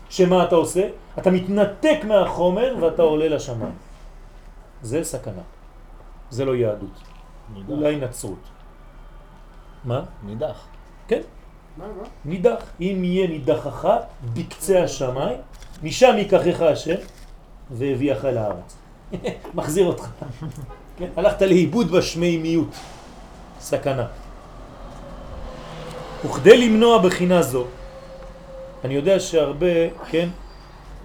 שמה אתה עושה? אתה מתנתק מהחומר ואתה עולה לשמיים. זה סכנה. זה לא יהדות. נידח. אולי נצרות. מה? נידח. כן, מה, מה? נידח. אם יהיה נידחך בקצה השמיים, משם ייקחך השם והביאך אל הארץ. מחזיר אותך. כן, הלכת לאיבוד בשמימיות. סכנה. וכדי למנוע בחינה זו, אני יודע שהרבה, כן,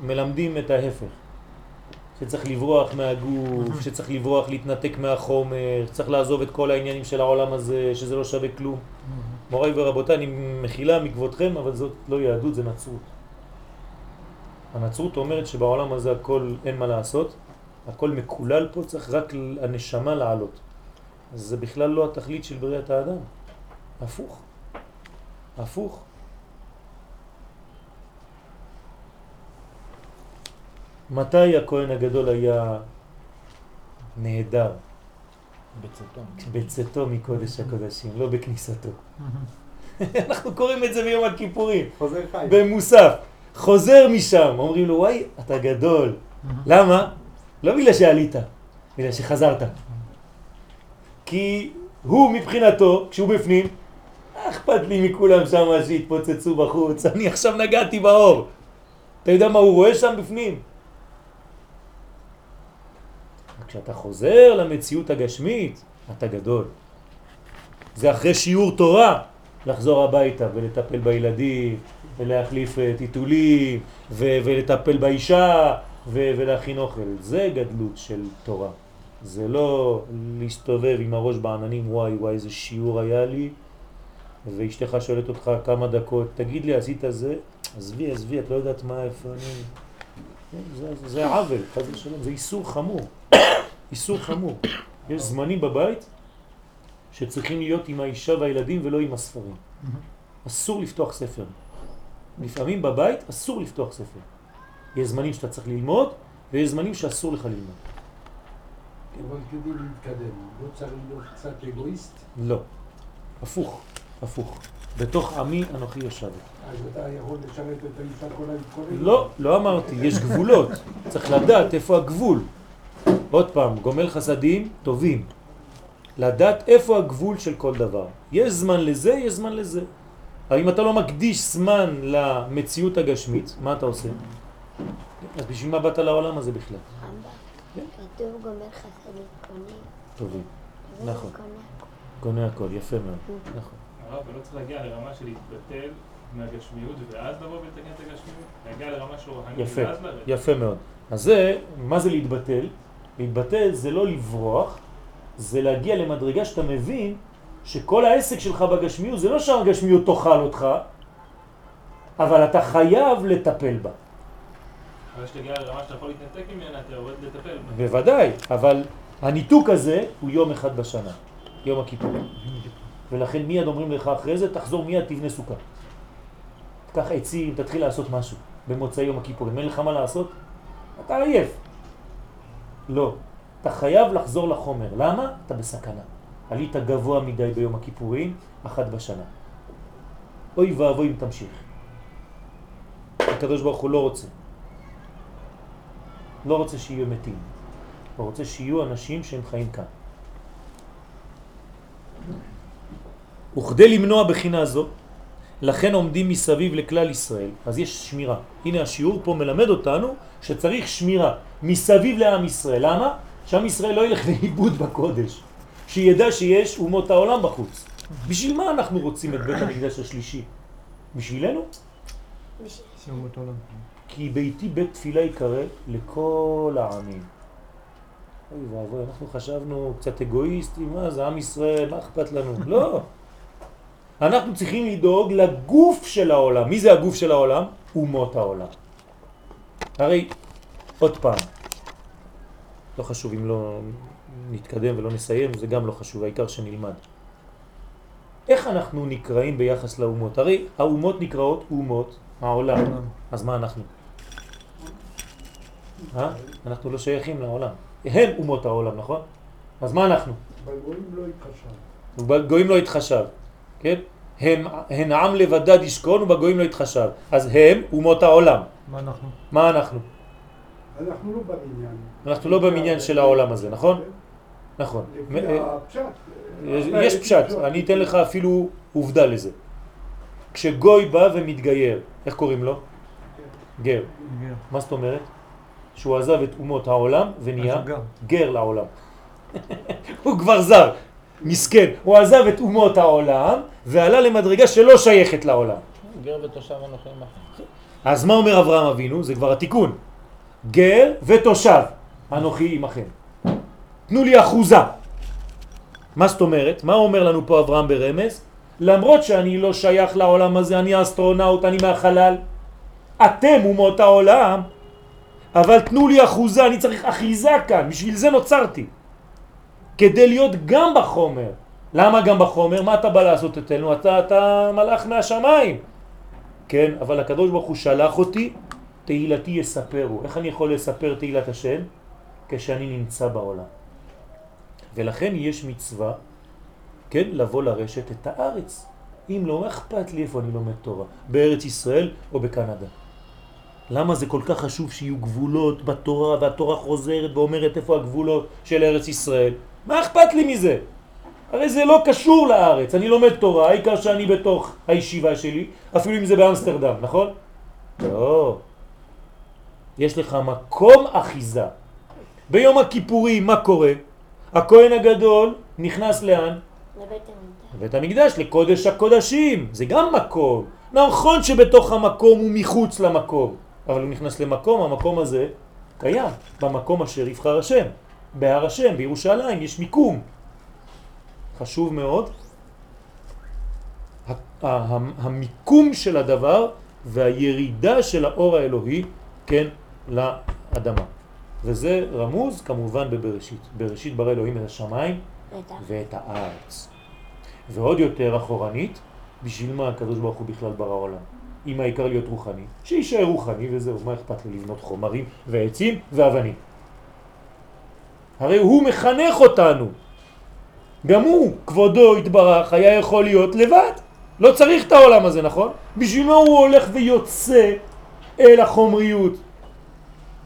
מלמדים את ההפך. שצריך לברוח מהגוף, שצריך לברוח, להתנתק מהחומר, שצריך לעזוב את כל העניינים של העולם הזה, שזה לא שווה כלום. מוריי ורבותיי, אני מחילה מכבודכם, אבל זאת לא יהדות, זה נצרות. הנצרות אומרת שבעולם הזה הכל אין מה לעשות, הכל מקולל פה, צריך רק הנשמה לעלות. אז זה בכלל לא התכלית של בריאת האדם. הפוך. הפוך. מתי הכהן הגדול היה נהדר? בצאתו. בצאתו מקודש הקודשים, לא בכניסתו. אנחנו קוראים את זה ביום הכיפורים, חוזר חי. במוסף. חוזר משם, אומרים לו, וואי, אתה גדול. למה? לא בגלל שעלית, בגלל שחזרת. כי הוא מבחינתו, כשהוא בפנים, "אה, אכפת לי מכולם שם שהתפוצצו בחוץ, אני עכשיו נגעתי באור. אתה יודע מה הוא רואה שם בפנים? כשאתה חוזר למציאות הגשמית, אתה גדול. זה אחרי שיעור תורה, לחזור הביתה ולטפל בילדים, ולהחליף אה, טיטולים, ולטפל באישה, ולהכין אוכל. זה גדלות של תורה. זה לא להסתובב עם הראש בעננים, וואי וואי איזה שיעור היה לי, ואשתך שואלת אותך כמה דקות, תגיד לי עשית זה? עזבי, עזבי, את לא יודעת מה, איפה אני... זה עוול, חס ושלום, זה איסור חמור. איסור חמור. יש זמנים בבית שצריכים להיות עם האישה והילדים ולא עם הספרים. אסור לפתוח ספר. לפעמים בבית אסור לפתוח ספר. יש זמנים שאתה צריך ללמוד ויש זמנים שאסור לך ללמוד. אבל כדי להתקדם, לא צריך להיות קצת אגואיסט, לא. הפוך, הפוך. בתוך עמי אנוכי יושבת. אז אתה יכול לשרת את האישה כל היום. לא, לא אמרתי, יש גבולות. צריך לדעת איפה הגבול. עוד פעם, גומל חסדים טובים. לדעת איפה הגבול של כל דבר. יש זמן לזה, יש זמן לזה. אבל אם אתה לא מקדיש זמן למציאות הגשמית, מה אתה עושה? אז בשביל מה באת לעולם הזה בכלל? כן. כתוב גומר חסדים קונים. טובים. זה נכון. קונה הכל. קונה הכל, יפה מאוד. נכון. הרב, ולא צריך להגיע לרמה של להתבטל מהגשמיות ואז לבוא ולתקן את הגשמיות? להגיע לרמה של רוחניות ואז לרדת. יפה מאוד. אז זה, מה זה להתבטל? להתבטל זה לא לברוח, זה להגיע למדרגה שאתה מבין שכל העסק שלך בגשמיות זה לא שהגשמיות תאכל אותך, אבל אתה חייב לטפל בה. אבל שתגיע לרמה שאתה יכול להתנתק ממנה, אתה יורד לטפל בה. בוודאי, אבל הניתוק הזה הוא יום אחד בשנה, יום הכיפורים. ולכן מיד אומרים לך אחרי זה, תחזור מיד תבנה סוכה. תקח עצים, תתחיל לעשות משהו במוצאי יום הכיפורים. אין לך מה לעשות? אתה עייף. לא. אתה חייב לחזור לחומר. למה? אתה בסכנה. עלית גבוה מדי ביום הכיפורים, אחת בשנה. אוי ואבוי אם תמשיך. הקדוש ברוך הוא לא רוצה. לא רוצה שיהיו מתים. הוא רוצה שיהיו אנשים שהם חיים כאן. וכדי למנוע בחינה זו, לכן עומדים מסביב לכלל ישראל. אז יש שמירה. הנה השיעור פה מלמד אותנו שצריך שמירה מסביב לעם ישראל. למה? שעם ישראל לא ילך לאיבוד בקודש. שידע שיש אומות העולם בחוץ. בשביל מה אנחנו רוצים את בית המקדש השלישי? בשבילנו? בשביל כי ביתי בית תפילה יקרא לכל העמים. אוי ואבוי, אנחנו חשבנו קצת אגואיסטים, מה זה עם ישראל, מה אכפת לנו? לא. אנחנו צריכים לדאוג לגוף של העולם. מי זה הגוף של העולם? אומות העולם. הרי, עוד פעם, לא חשוב אם לא נתקדם ולא נסיים, זה גם לא חשוב, העיקר שנלמד. איך אנחנו נקראים ביחס לאומות? הרי האומות נקראות אומות העולם, אז מה אנחנו? אה? אנחנו לא שייכים לעולם. הם אומות העולם, נכון? אז מה אנחנו? בגויים לא התחשב. ובגויים לא התחשב, כן? הם, הן עם לבדד ישכון ובגויים לא התחשב. אז הם אומות העולם. מה אנחנו? מה אנחנו? אנחנו לא במניין. אנחנו לא במניין של העולם הזה, נכון? נכון. אה. יש פשט, אני אתן לך אפילו עובדה לזה. כשגוי בא ומתגייר, איך קוראים לו? גר. מה זאת אומרת? שהוא עזב את אומות העולם ונהיה. גר לעולם. הוא כבר זר, מסכן. הוא עזב את אומות העולם ועלה למדרגה שלא שייכת לעולם. גר ותושב אנוכי עמך. אז מה אומר אברהם אבינו? זה כבר התיקון. גר ותושב, אנוכי עמכם. תנו לי אחוזה. מה זאת אומרת? מה אומר לנו פה אברהם ברמז? למרות שאני לא שייך לעולם הזה, אני אסטרונאוט, אני מהחלל, אתם אומות העולם, אבל תנו לי אחוזה, אני צריך אחיזה כאן, בשביל זה נוצרתי. כדי להיות גם בחומר. למה גם בחומר? מה אתה בא לעשות אצלנו? אתה, אתה מלאך מהשמיים. כן, אבל הקדוש ברוך הוא שלח אותי, תהילתי יספרו. איך אני יכול לספר תהילת השם? כשאני נמצא בעולם. ולכן יש מצווה, כן, לבוא לרשת את הארץ. אם לא, אכפת לי איפה אני לומד תורה? בארץ ישראל או בקנדה? למה זה כל כך חשוב שיהיו גבולות בתורה והתורה חוזרת ואומרת איפה הגבולות של ארץ ישראל? מה אכפת לי מזה? הרי זה לא קשור לארץ, אני לומד תורה, העיקר שאני בתוך הישיבה שלי, אפילו אם זה באמסטרדם, נכון? לא. יש לך מקום אחיזה. ביום הכיפורים מה קורה? הכהן הגדול נכנס לאן? לבית המקדש. לבית המקדש, לקודש הקודשים, זה גם מקום. נכון שבתוך המקום הוא מחוץ למקום, אבל הוא נכנס למקום, המקום הזה קיים, במקום אשר יבחר השם, בהר השם, בירושלים, יש מיקום. חשוב מאוד, המיקום של הדבר והירידה של האור האלוהי, כן, לאדמה. וזה רמוז כמובן בבראשית. בראשית ברא אלוהים את השמיים. ואת הארץ. ועוד יותר אחורנית, בשביל מה הקדוש ברוך הוא בכלל ברא עולם? אם העיקר להיות רוחני, שישאר רוחני וזהו, מה אכפת לי לבנות חומרים ועצים ואבנים? הרי הוא מחנך אותנו. גם הוא, כבודו התברך, היה יכול להיות לבד. לא צריך את העולם הזה, נכון? בשביל מה הוא הולך ויוצא אל החומריות?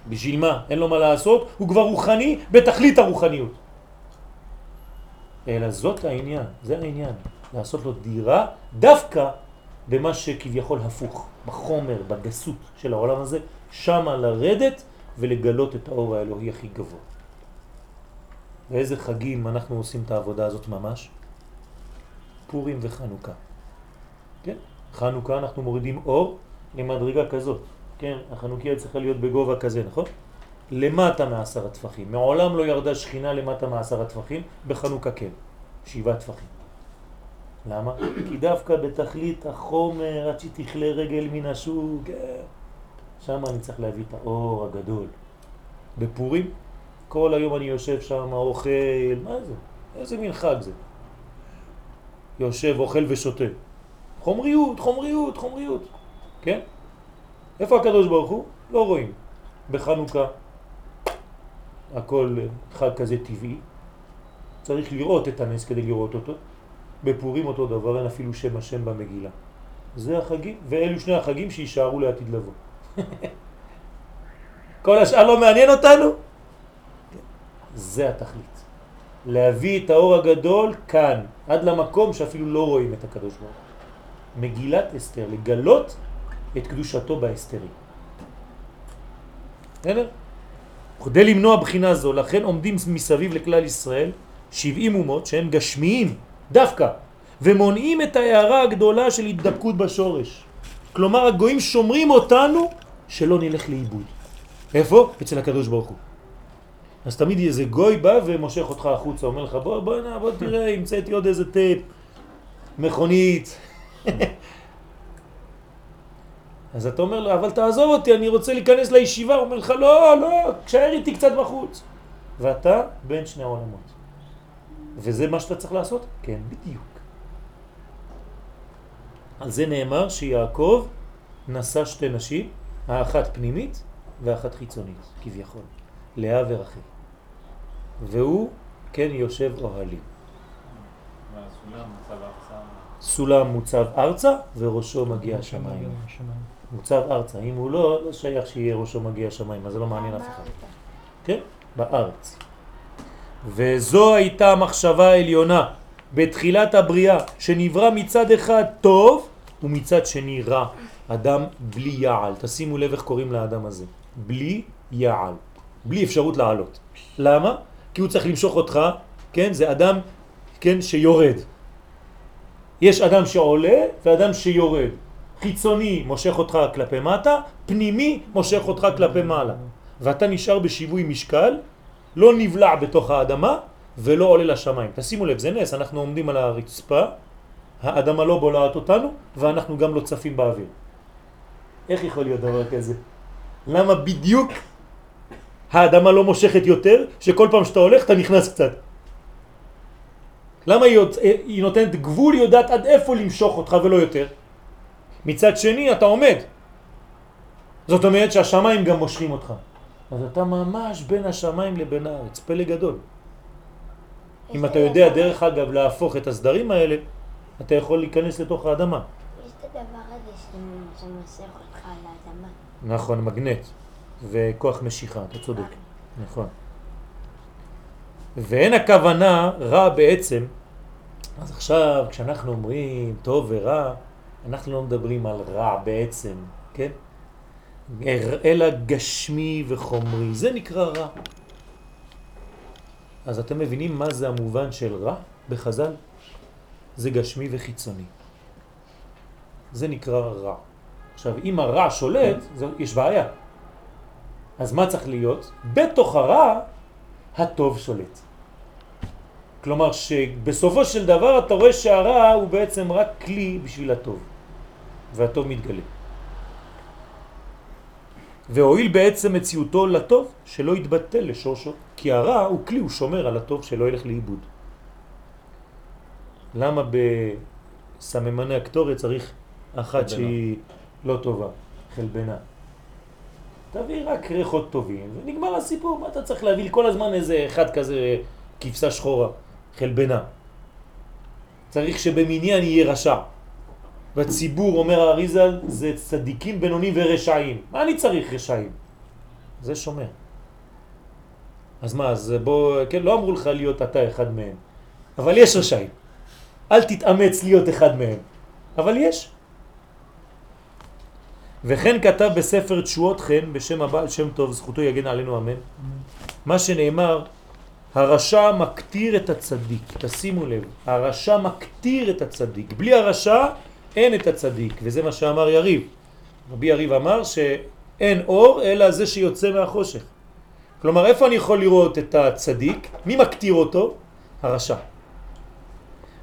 בשביל מה? אין לו מה לעשות, הוא כבר רוחני בתכלית הרוחניות. אלא זאת העניין, זה העניין, לעשות לו דירה דווקא במה שכביכול הפוך, בחומר, בגסות של העולם הזה, שמה לרדת ולגלות את האור האלוהי הכי גבוה. באיזה חגים אנחנו עושים את העבודה הזאת ממש? פורים וחנוכה. כן? חנוכה אנחנו מורידים אור למדרגה כזאת. כן, החנוכיה צריכה להיות בגובה כזה, נכון? למטה מעשר הטפחים. מעולם לא ירדה שכינה למטה מעשר הטפחים, בחנוכה כן, שבעה טפחים. למה? כי דווקא בתכלית החומר, עד שתכלה רגל מן השוק, אה, שם אני צריך להביא את האור הגדול. בפורים, כל היום אני יושב שם, אוכל, מה זה? איזה מין חג זה? יושב, אוכל ושותה. חומריות, חומריות, חומריות, כן? איפה הקדוש ברוך הוא? לא רואים. בחנוכה הכל חג כזה טבעי, צריך לראות את הנס כדי לראות אותו. בפורים אותו דבר, אין אפילו שם השם במגילה. זה החגים, ואלו שני החגים שישארו לעתיד לבוא. כל השאר לא מעניין אותנו? זה התכלית. להביא את האור הגדול כאן, עד למקום שאפילו לא רואים את הקדוש ברוך הוא. מגילת אסתר, לגלות את קדושתו באסתרים. בסדר? כדי למנוע בחינה זו, לכן עומדים מסביב לכלל ישראל 70 אומות שהן גשמיים דווקא, ומונעים את ההערה הגדולה של התדבקות בשורש. כלומר הגויים שומרים אותנו שלא נלך לאיבוד. איפה? אצל הקדוש ברוך הוא. אז תמיד איזה גוי בא ומושך אותך החוצה, אומר לך בוא בוא הנה בוא תראה, המצאתי עוד איזה טייפ, מכונית. אז אתה אומר לו, אבל תעזוב אותי, אני רוצה להיכנס לישיבה, הוא אומר לך, לא, לא, תשאר איתי קצת בחוץ. ואתה בין שני העולמות. וזה מה שאתה צריך לעשות? כן, בדיוק. על זה נאמר שיעקב נשא שתי נשים, האחת פנימית והאחת חיצונית, כביכול, לאה ורחל. והוא, כן, יושב אוהלים. סולם מוצב ארצה וראשו מגיע השמיים. מוצב ארצה, אם הוא לא, לא שייך שיהיה ראשו מגיע השמיים, אז זה לא מעניין אף אחד. כן? בארץ. וזו הייתה המחשבה העליונה בתחילת הבריאה, שנברא מצד אחד טוב ומצד שני רע. אדם בלי יעל. תשימו לב איך קוראים לאדם הזה. בלי יעל. בלי אפשרות לעלות. למה? כי הוא צריך למשוך אותך, כן? זה אדם, כן, שיורד. יש אדם שעולה ואדם שיורד. חיצוני מושך אותך כלפי מטה, פנימי מושך אותך כלפי מעלה. ואתה נשאר בשיווי משקל, לא נבלע בתוך האדמה ולא עולה לשמיים. תשימו לב, זה נס, אנחנו עומדים על הרצפה, האדמה לא בולעת אותנו ואנחנו גם לא צפים באוויר. איך יכול להיות דבר כזה? למה בדיוק האדמה לא מושכת יותר, שכל פעם שאתה הולך אתה נכנס קצת? למה היא, יוצ... היא נותנת גבול, היא יודעת עד איפה למשוך אותך ולא יותר? מצד שני אתה עומד. זאת אומרת שהשמיים גם מושכים אותך. אז אתה ממש בין השמיים לבין הארץ, פלא גדול. אם אתה יודע דרך אגב להפוך את הסדרים האלה, אתה יכול להיכנס לתוך האדמה. יש את הדבר הזה ש- שמוסך אותך על האדמה. נכון, מגנט וכוח משיכה, אתה צודק, נכון. ואין הכוונה רע בעצם, אז עכשיו כשאנחנו אומרים טוב ורע, אנחנו לא מדברים על רע בעצם, כן? אלא גשמי וחומרי, זה נקרא רע. אז אתם מבינים מה זה המובן של רע בחז"ל? זה גשמי וחיצוני. זה נקרא רע. עכשיו, אם הרע שולט, זה, יש בעיה. אז מה צריך להיות? בתוך הרע, הטוב שולט. כלומר שבסופו של דבר אתה רואה שהרע הוא בעצם רק כלי בשביל הטוב, והטוב מתגלה. והואיל בעצם מציאותו לטוב, שלא יתבטל לשורשו, כי הרע הוא כלי, הוא שומר על הטוב שלא ילך לאיבוד. למה בסממני הקטורת צריך אחת. שהיא לא טובה, חלבנה? תביא רק ריחות טובים, ונגמר הסיפור, מה אתה צריך להביא כל הזמן איזה אחד כזה כבשה שחורה, חלבנה? צריך שבמניין יהיה רשע. בציבור, אומר האריזל, זה צדיקים בינונים ורשעים. מה אני צריך רשעים? זה שומר. אז מה, אז בוא, כן, לא אמרו לך להיות אתה אחד מהם, אבל יש רשעים. אל תתאמץ להיות אחד מהם, אבל יש. וכן כתב בספר תשועות חן בשם הבעל שם טוב, זכותו יגן עלינו אמן, מה שנאמר, הרשע מקטיר את הצדיק, תשימו לב, הרשע מקטיר את הצדיק, בלי הרשע אין את הצדיק, וזה מה שאמר יריב. רבי יריב אמר שאין אור אלא זה שיוצא מהחושך. כלומר, איפה אני יכול לראות את הצדיק? מי מקטיר אותו? הרשע.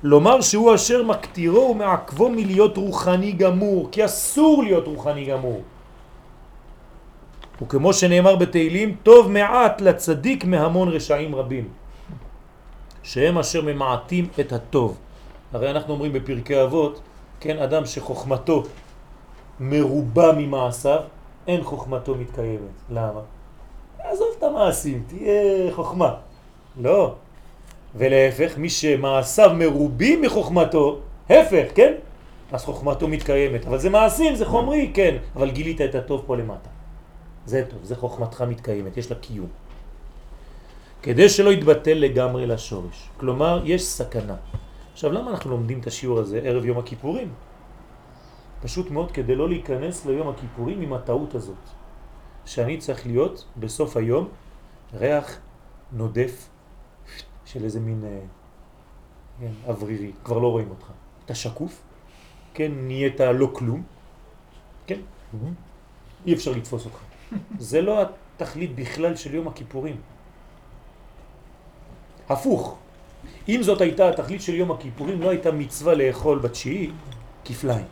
לומר שהוא אשר מקטירו ומעכבו מלהיות רוחני גמור, כי אסור להיות רוחני גמור. וכמו שנאמר בתהילים, טוב מעט לצדיק מהמון רשעים רבים, שהם אשר ממעטים את הטוב. הרי אנחנו אומרים בפרקי אבות, כן, אדם שחוכמתו מרובה ממעשיו, אין חוכמתו מתקיימת. למה? עזוב את המעשים, תהיה חוכמה. לא. ולהפך, מי שמעשיו מרובים מחוכמתו, הפך, כן? אז חוכמתו מתקיימת. אבל זה מעשים, זה חומרי, כן. אבל גילית את הטוב פה למטה. זה טוב, זה חוכמתך מתקיימת, יש לה קיום. כדי שלא יתבטל לגמרי לשורש. כלומר, יש סכנה. עכשיו, למה אנחנו לומדים את השיעור הזה ערב יום הכיפורים? פשוט מאוד כדי לא להיכנס ליום הכיפורים עם הטעות הזאת. שאני צריך להיות בסוף היום ריח נודף של איזה מין אה, כן, אוורירי, כבר לא רואים אותך. אתה שקוף, כן, נהיית לא כלום, כן, אי אפשר לתפוס אותך. זה לא התכלית בכלל של יום הכיפורים. הפוך. אם זאת הייתה התכלית של יום הכיפורים, לא הייתה מצווה לאכול בתשיעי כפליים.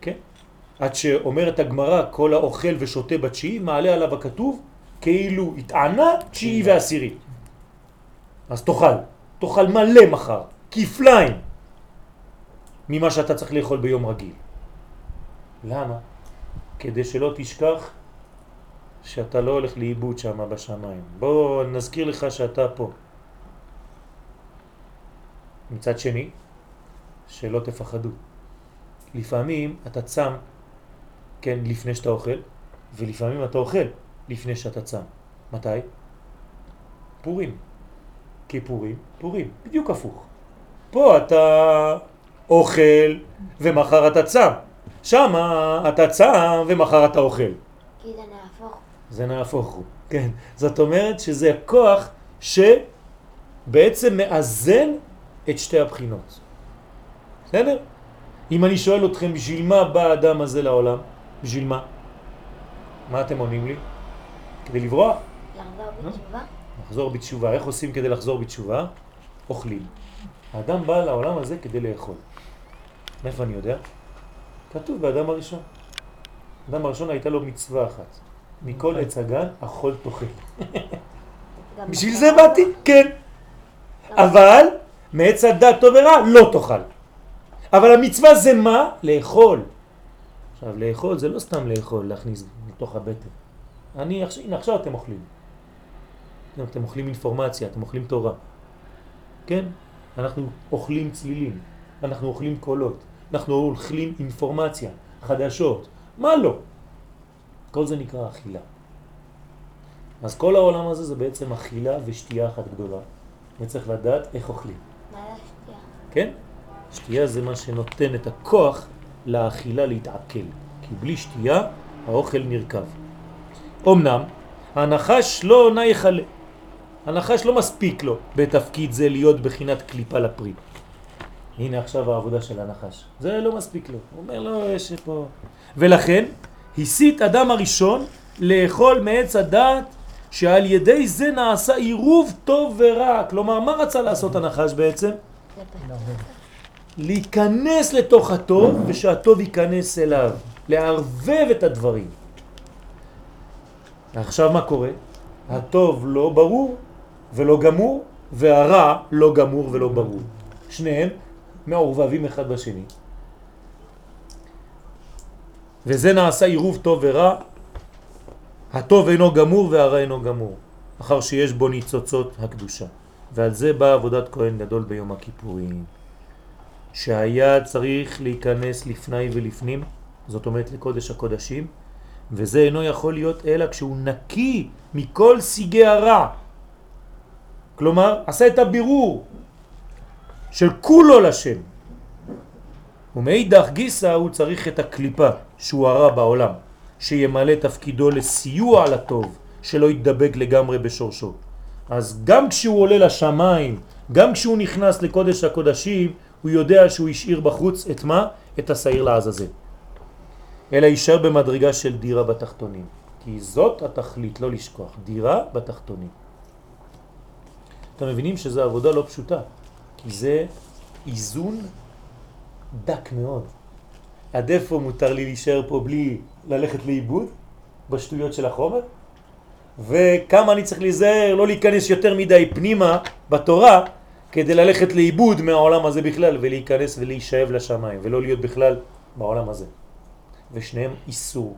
כן? עד שאומרת הגמרא, כל האוכל ושותה בתשיעי, מעלה עליו הכתוב, כאילו התענה תשיעי ועשירי. אז תאכל, תאכל מלא מחר, כפליים, ממה שאתה צריך לאכול ביום רגיל. למה? כדי שלא תשכח שאתה לא הולך לאיבוד שם בשמיים. בוא נזכיר לך שאתה פה. מצד שני, שלא תפחדו. לפעמים אתה צם, כן, לפני שאתה אוכל, ולפעמים אתה אוכל לפני שאתה צם. מתי? פורים. כיפורים, פורים. בדיוק הפוך. פה אתה אוכל ומחר אתה צם. שם אתה צם ומחר אתה אוכל. כי זה נהפוך. זה נהפוך הוא, כן. זאת אומרת שזה הכוח שבעצם מאזן את שתי הבחינות. בסדר? אם אני שואל אתכם בשביל מה בא האדם הזה לעולם, בשביל מה? מה אתם עונים לי? כדי לברוח? לחזור בתשובה? לחזור בתשובה. איך עושים כדי לחזור בתשובה? אוכלים. האדם בא לעולם הזה כדי לאכול. מאיפה אני יודע? כתוב באדם הראשון. האדם הראשון הייתה לו מצווה אחת. מכל עץ הגן אכול תאכל. בשביל בחברה? זה באתי, כן. אבל מעץ הדת טוב ורע לא תאכל. אבל המצווה זה מה? לאכול. עכשיו, לאכול זה לא סתם לאכול, להכניס לתוך הבטן. אני הנה עכשיו אתם אוכלים. אתם אוכלים אינפורמציה, אתם אוכלים תורה. כן? אנחנו אוכלים צלילים, אנחנו אוכלים קולות, אנחנו אוכלים אינפורמציה, חדשות. מה לא? כל זה נקרא אכילה. אז כל העולם הזה זה בעצם אכילה ושתייה אחת גדולה. וצריך לדעת איך אוכלים. מה זה השתייה? כן? שתייה זה מה שנותן את הכוח לאכילה להתעכל. כי בלי שתייה האוכל נרכב. אמנם, הנחש לא עונה יחלה. הנחש לא מספיק לו בתפקיד זה להיות בחינת קליפה לפרי. הנה עכשיו העבודה של הנחש. זה לא מספיק לו. הוא אומר לו, יש פה... ולכן, הסית אדם הראשון לאכול מעץ הדעת שעל ידי זה נעשה עירוב טוב ורע. כלומר, מה רצה לעשות הנחש בעצם? להיכנס לתוך הטוב ושהטוב ייכנס אליו, לערבב את הדברים. עכשיו מה קורה? הטוב לא ברור ולא גמור, והרע לא גמור ולא ברור. שניהם מעורבבים אחד בשני. וזה נעשה עירוב טוב ורע, הטוב אינו גמור והרע אינו גמור, אחר שיש בו ניצוצות הקדושה. ועל זה באה עבודת כהן גדול ביום הכיפורים. שהיה צריך להיכנס לפני ולפנים, זאת אומרת לקודש הקודשים, וזה אינו יכול להיות אלא כשהוא נקי מכל סיגי הרע. כלומר, עשה את הבירור של כולו לשם. ומאידך גיסא הוא צריך את הקליפה שהוא הרע בעולם, שימלא תפקידו לסיוע לטוב, שלא יתדבק לגמרי בשורשו. אז גם כשהוא עולה לשמיים, גם כשהוא נכנס לקודש הקודשים, הוא יודע שהוא השאיר בחוץ את מה? את השעיר לעזאזל. אלא יישאר במדרגה של דירה בתחתונים. כי זאת התכלית, לא לשכוח, דירה בתחתונים. אתם מבינים שזו עבודה לא פשוטה, כי זה איזון דק מאוד. עד איפה מותר לי להישאר פה בלי ללכת לאיבוד בשטויות של החומר? וכמה אני צריך להיזהר לא להיכנס יותר מדי פנימה בתורה כדי ללכת לאיבוד מהעולם הזה בכלל ולהיכנס ולהישאב לשמיים ולא להיות בכלל בעולם הזה. ושניהם איסור.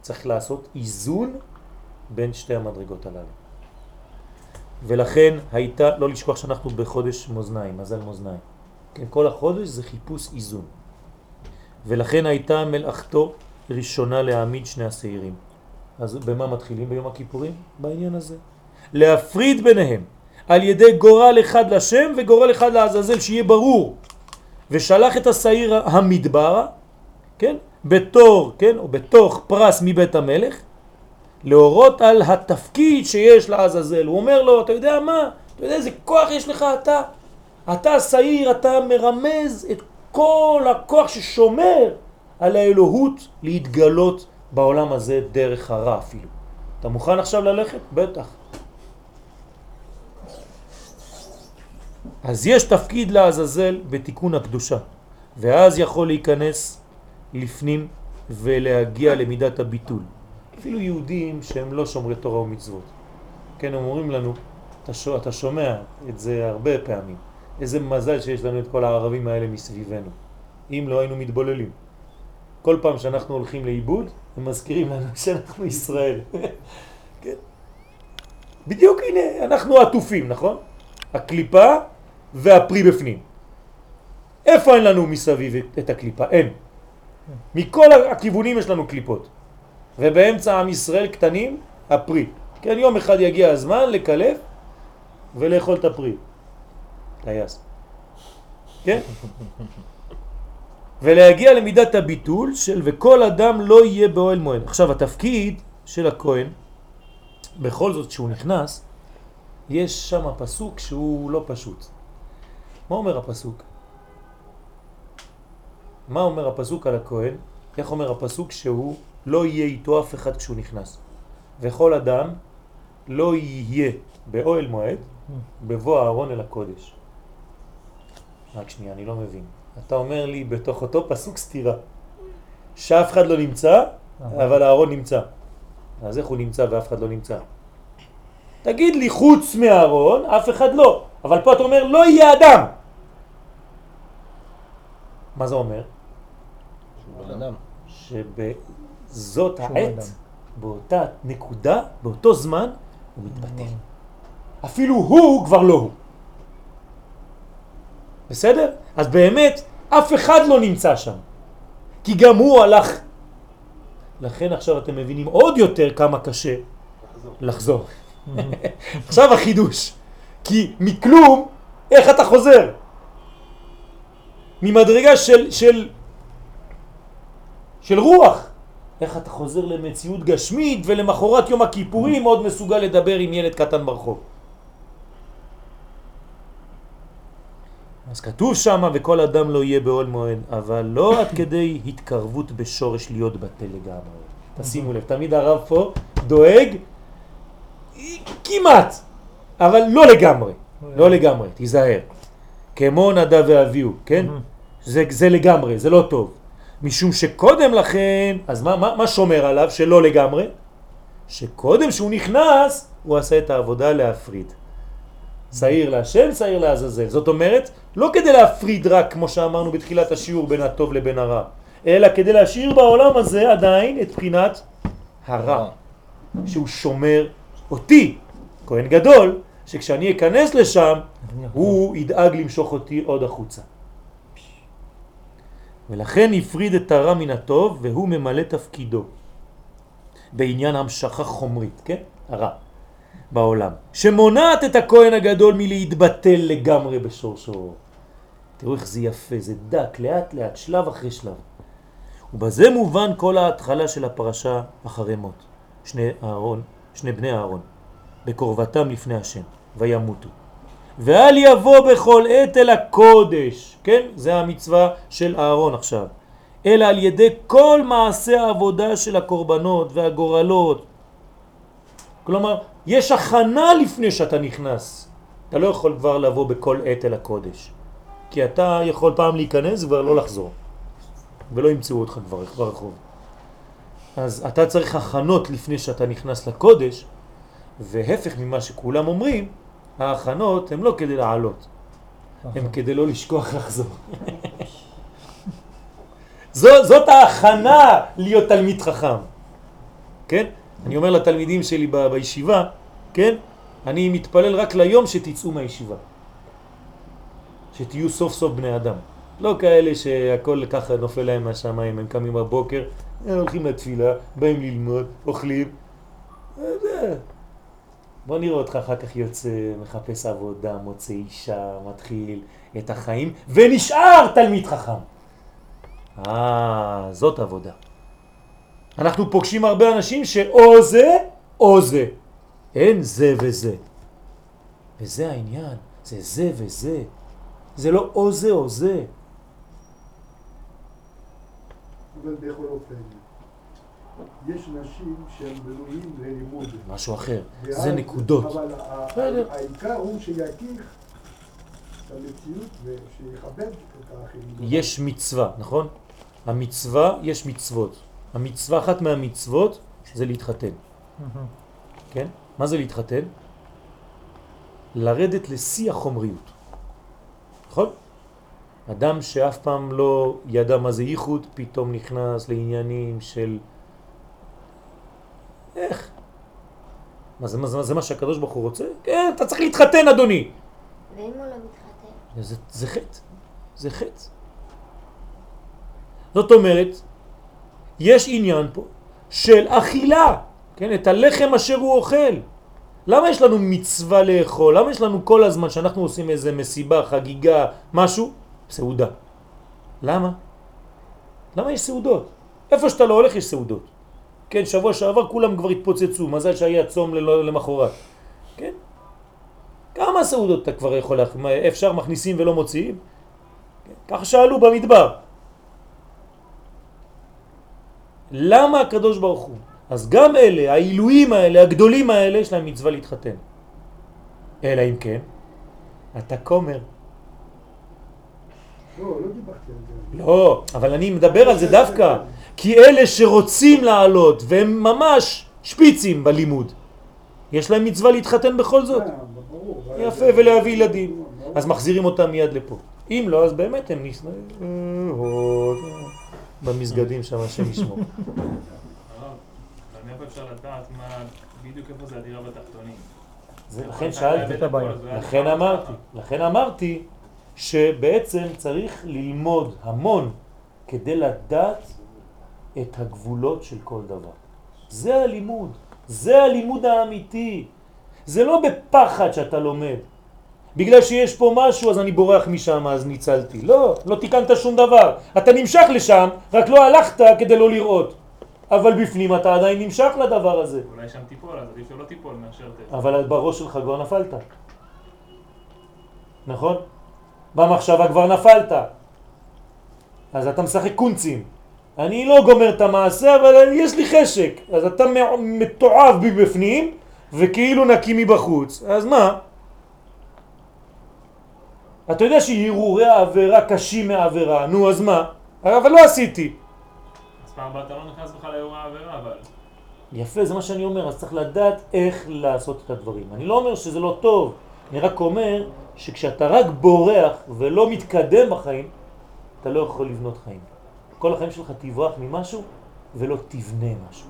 צריך לעשות איזון בין שתי המדרגות הללו. ולכן הייתה, לא לשכוח שאנחנו בחודש מאזניים, מזל מאזניים. כן, כל החודש זה חיפוש איזון. ולכן הייתה מלאכתו ראשונה להעמיד שני השעירים. אז במה מתחילים ביום הכיפורים? בעניין הזה. להפריד ביניהם על ידי גורל אחד לשם וגורל אחד לעזאזל, שיהיה ברור. ושלח את השעיר המדברה, כן? בתור, כן? או בתוך פרס מבית המלך, להורות על התפקיד שיש לעזאזל. הוא אומר לו, אתה יודע מה? אתה יודע איזה כוח יש לך אתה? אתה שעיר, אתה מרמז את כל הכוח ששומר על האלוהות להתגלות בעולם הזה דרך הרע אפילו. אתה מוכן עכשיו ללכת? בטח. אז יש תפקיד לעזאזל בתיקון הקדושה, ואז יכול להיכנס לפנים ולהגיע למידת הביטול. אפילו יהודים שהם לא שומרי תורה ומצוות. כן, הם אומרים לנו, אתה, אתה שומע את זה הרבה פעמים, איזה מזל שיש לנו את כל הערבים האלה מסביבנו. אם לא היינו מתבוללים. כל פעם שאנחנו הולכים לאיבוד, הם מזכירים לנו שאנחנו ישראל. כן? בדיוק הנה, אנחנו עטופים, נכון? הקליפה והפרי בפנים. איפה אין לנו מסביב את הקליפה? אין. מכל הכיוונים יש לנו קליפות. ובאמצע עם ישראל קטנים, הפרי. כן, יום אחד יגיע הזמן לקלף ולאכול את הפרי. טייס. כן? ולהגיע למידת הביטול של וכל אדם לא יהיה באוהל מועד. עכשיו התפקיד של הכהן, בכל זאת שהוא נכנס, יש שם פסוק שהוא לא פשוט. מה אומר הפסוק? מה אומר הפסוק על הכהן? איך אומר הפסוק שהוא לא יהיה איתו אף אחד כשהוא נכנס. וכל אדם לא יהיה באוהל מועד בבוא הארון אל הקודש. רק שנייה, אני לא מבין. אתה אומר לי בתוך אותו פסוק סתירה, שאף אחד לא נמצא, אבל הארון נמצא. אז איך הוא נמצא ואף אחד לא נמצא? תגיד לי, חוץ מהארון, אף אחד לא. אבל פה אתה אומר, לא יהיה אדם. מה זה אומר? שבזאת העת, באותה נקודה, באותו זמן, הוא מתבטל. אפילו הוא כבר לא הוא. בסדר? אז באמת, אף אחד לא נמצא שם. כי גם הוא הלך. לכן עכשיו אתם מבינים עוד יותר כמה קשה לחזור. עכשיו החידוש. כי מכלום, איך אתה חוזר? ממדרגה של, של, של רוח. איך אתה חוזר למציאות גשמית ולמחרת יום הכיפורים עוד מסוגל לדבר עם ילד קטן ברחוב. אז כתוב שם וכל אדם לא יהיה בעול מועד, אבל לא עד כדי התקרבות בשורש להיות בטל לגמרי. תשימו לב, תמיד הרב פה דואג כמעט, אבל לא לגמרי, לא לגמרי, תיזהר. כמו נדב ואביהו, כן? זה, זה לגמרי, זה לא טוב. משום שקודם לכן, אז מה, מה, מה שומר עליו שלא לגמרי? שקודם שהוא נכנס, הוא עשה את העבודה להפריד. שעיר להשם, שעיר לעזאזל. זאת אומרת, לא כדי להפריד רק, כמו שאמרנו בתחילת השיעור, בין הטוב לבין הרע, אלא כדי להשאיר בעולם הזה עדיין את בחינת הרע, שהוא שומר אותי, כהן גדול, שכשאני אכנס לשם, הוא ידאג למשוך אותי עוד החוצה. ולכן הפריד את הרע מן הטוב, והוא ממלא תפקידו בעניין המשכה חומרית, כן? הרע. בעולם, שמונעת את הכהן הגדול מלהתבטל לגמרי בשורשו. תראו איך זה יפה, זה דק, לאט לאט, שלב אחרי שלב. ובזה מובן כל ההתחלה של הפרשה אחרי מות. שני, אהרון, שני בני אהרון, בקרבתם לפני השם, וימותו. ואל יבוא בכל עת אל הקודש, כן? זה המצווה של אהרון עכשיו. אלא על ידי כל מעשה העבודה של הקורבנות והגורלות. כלומר, יש הכנה לפני שאתה נכנס. אתה לא יכול כבר לבוא בכל עת אל הקודש. כי אתה יכול פעם להיכנס וכבר לא לחזור. ולא ימצאו אותך כבר ברחוב. אז אתה צריך הכנות לפני שאתה נכנס לקודש, והפך ממה שכולם אומרים, ההכנות הן לא כדי לעלות, הן כדי לא לשכוח לחזור. זו, זאת ההכנה להיות תלמיד חכם, כן? אני אומר לתלמידים שלי ב, בישיבה, כן? אני מתפלל רק ליום שתצאו מהישיבה. שתהיו סוף סוף בני אדם. לא כאלה שהכל ככה נופל להם מהשמיים, הם קמים בבוקר, הם הולכים לתפילה, באים ללמוד, אוכלים. בוא נראה אותך אחר כך יוצא, מחפש עבודה, מוצא אישה, מתחיל את החיים, ונשאר תלמיד חכם. אה, זאת עבודה. אנחנו פוגשים הרבה אנשים שאו זה או זה. אין זה וזה. וזה העניין, זה זה וזה. זה לא או זה או זה. יש נשים שהם בנויים ללימוד. משהו אחר, זה נקודות. אבל העיקר הוא שיכיר המציאות ושיכבד את האחרים. יש מצווה, נכון? המצווה, יש מצוות. המצווה, אחת מהמצוות זה להתחתן. כן? מה זה להתחתן? לרדת לשיא החומריות. נכון? אדם שאף פעם לא ידע מה זה ייחוד, פתאום נכנס לעניינים של... איך? מה זה, מה זה, זה מה שהקדוש ברוך הוא רוצה? כן, אתה צריך להתחתן אדוני! ואם הוא לא מתחתן? זה, זה חטא, זה חטא. זאת אומרת, יש עניין פה של אכילה, כן, את הלחם אשר הוא אוכל. למה יש לנו מצווה לאכול? למה יש לנו כל הזמן שאנחנו עושים איזה מסיבה, חגיגה, משהו? סעודה. למה? למה יש סעודות? איפה שאתה לא הולך יש סעודות. כן, שבוע שעבר כולם כבר התפוצצו, מזל שהיה צום למחרת. כן? כמה סעודות אתה כבר יכול, אפשר מכניסים ולא מוציאים? כן? ככה שאלו במדבר. למה הקדוש ברוך הוא? אז גם אלה, העילויים האלה, הגדולים האלה, יש להם מצווה להתחתן. אלא אם כן, אתה כומר. לא, לא. לא, אבל אני מדבר על זה דווקא. כי אלה שרוצים לעלות והם ממש שפיצים בלימוד, יש להם מצווה להתחתן בכל זאת. אה. יפה, ולהביא ילדים. אז מחזירים אותם מיד לפה. אם לא, אז באמת הם נשנאים במסגדים שם, השם ישמור. מאיפה אפשר לדעת מה, בדיוק איפה זה הדירה בתחתונים? זה, לכן שאלתי, לכן אמרתי, לכן אמרתי שבעצם צריך ללמוד המון כדי לדעת את הגבולות של כל דבר. זה הלימוד, זה הלימוד האמיתי. זה לא בפחד שאתה לומד. בגלל שיש פה משהו אז אני בורח משם אז ניצלתי. לא, לא תיקנת שום דבר. אתה נמשך לשם, רק לא הלכת כדי לא לראות. אבל בפנים אתה עדיין נמשך לדבר הזה. אולי שם תיפול, אז עדיף שלא תיפול מאשר ת... אבל בראש שלך כבר נפלת. נכון? במחשבה כבר נפלת. אז אתה משחק קונצים. אני לא גומר את המעשה, אבל יש לי חשק. אז אתה מתועב בי בפנים, וכאילו נקי מבחוץ. אז מה? אתה יודע שהרהורי העבירה קשים מהעבירה, נו אז מה? אבל לא עשיתי. אז פעם הבאה אתה לא נכנס בכלל לאירוע העבירה, אבל... יפה, זה מה שאני אומר, אז צריך לדעת איך לעשות את הדברים. אני לא אומר שזה לא טוב, אני רק אומר שכשאתה רק בורח ולא מתקדם בחיים, אתה לא יכול לבנות חיים. כל החיים שלך תברח ממשהו ולא תבנה משהו.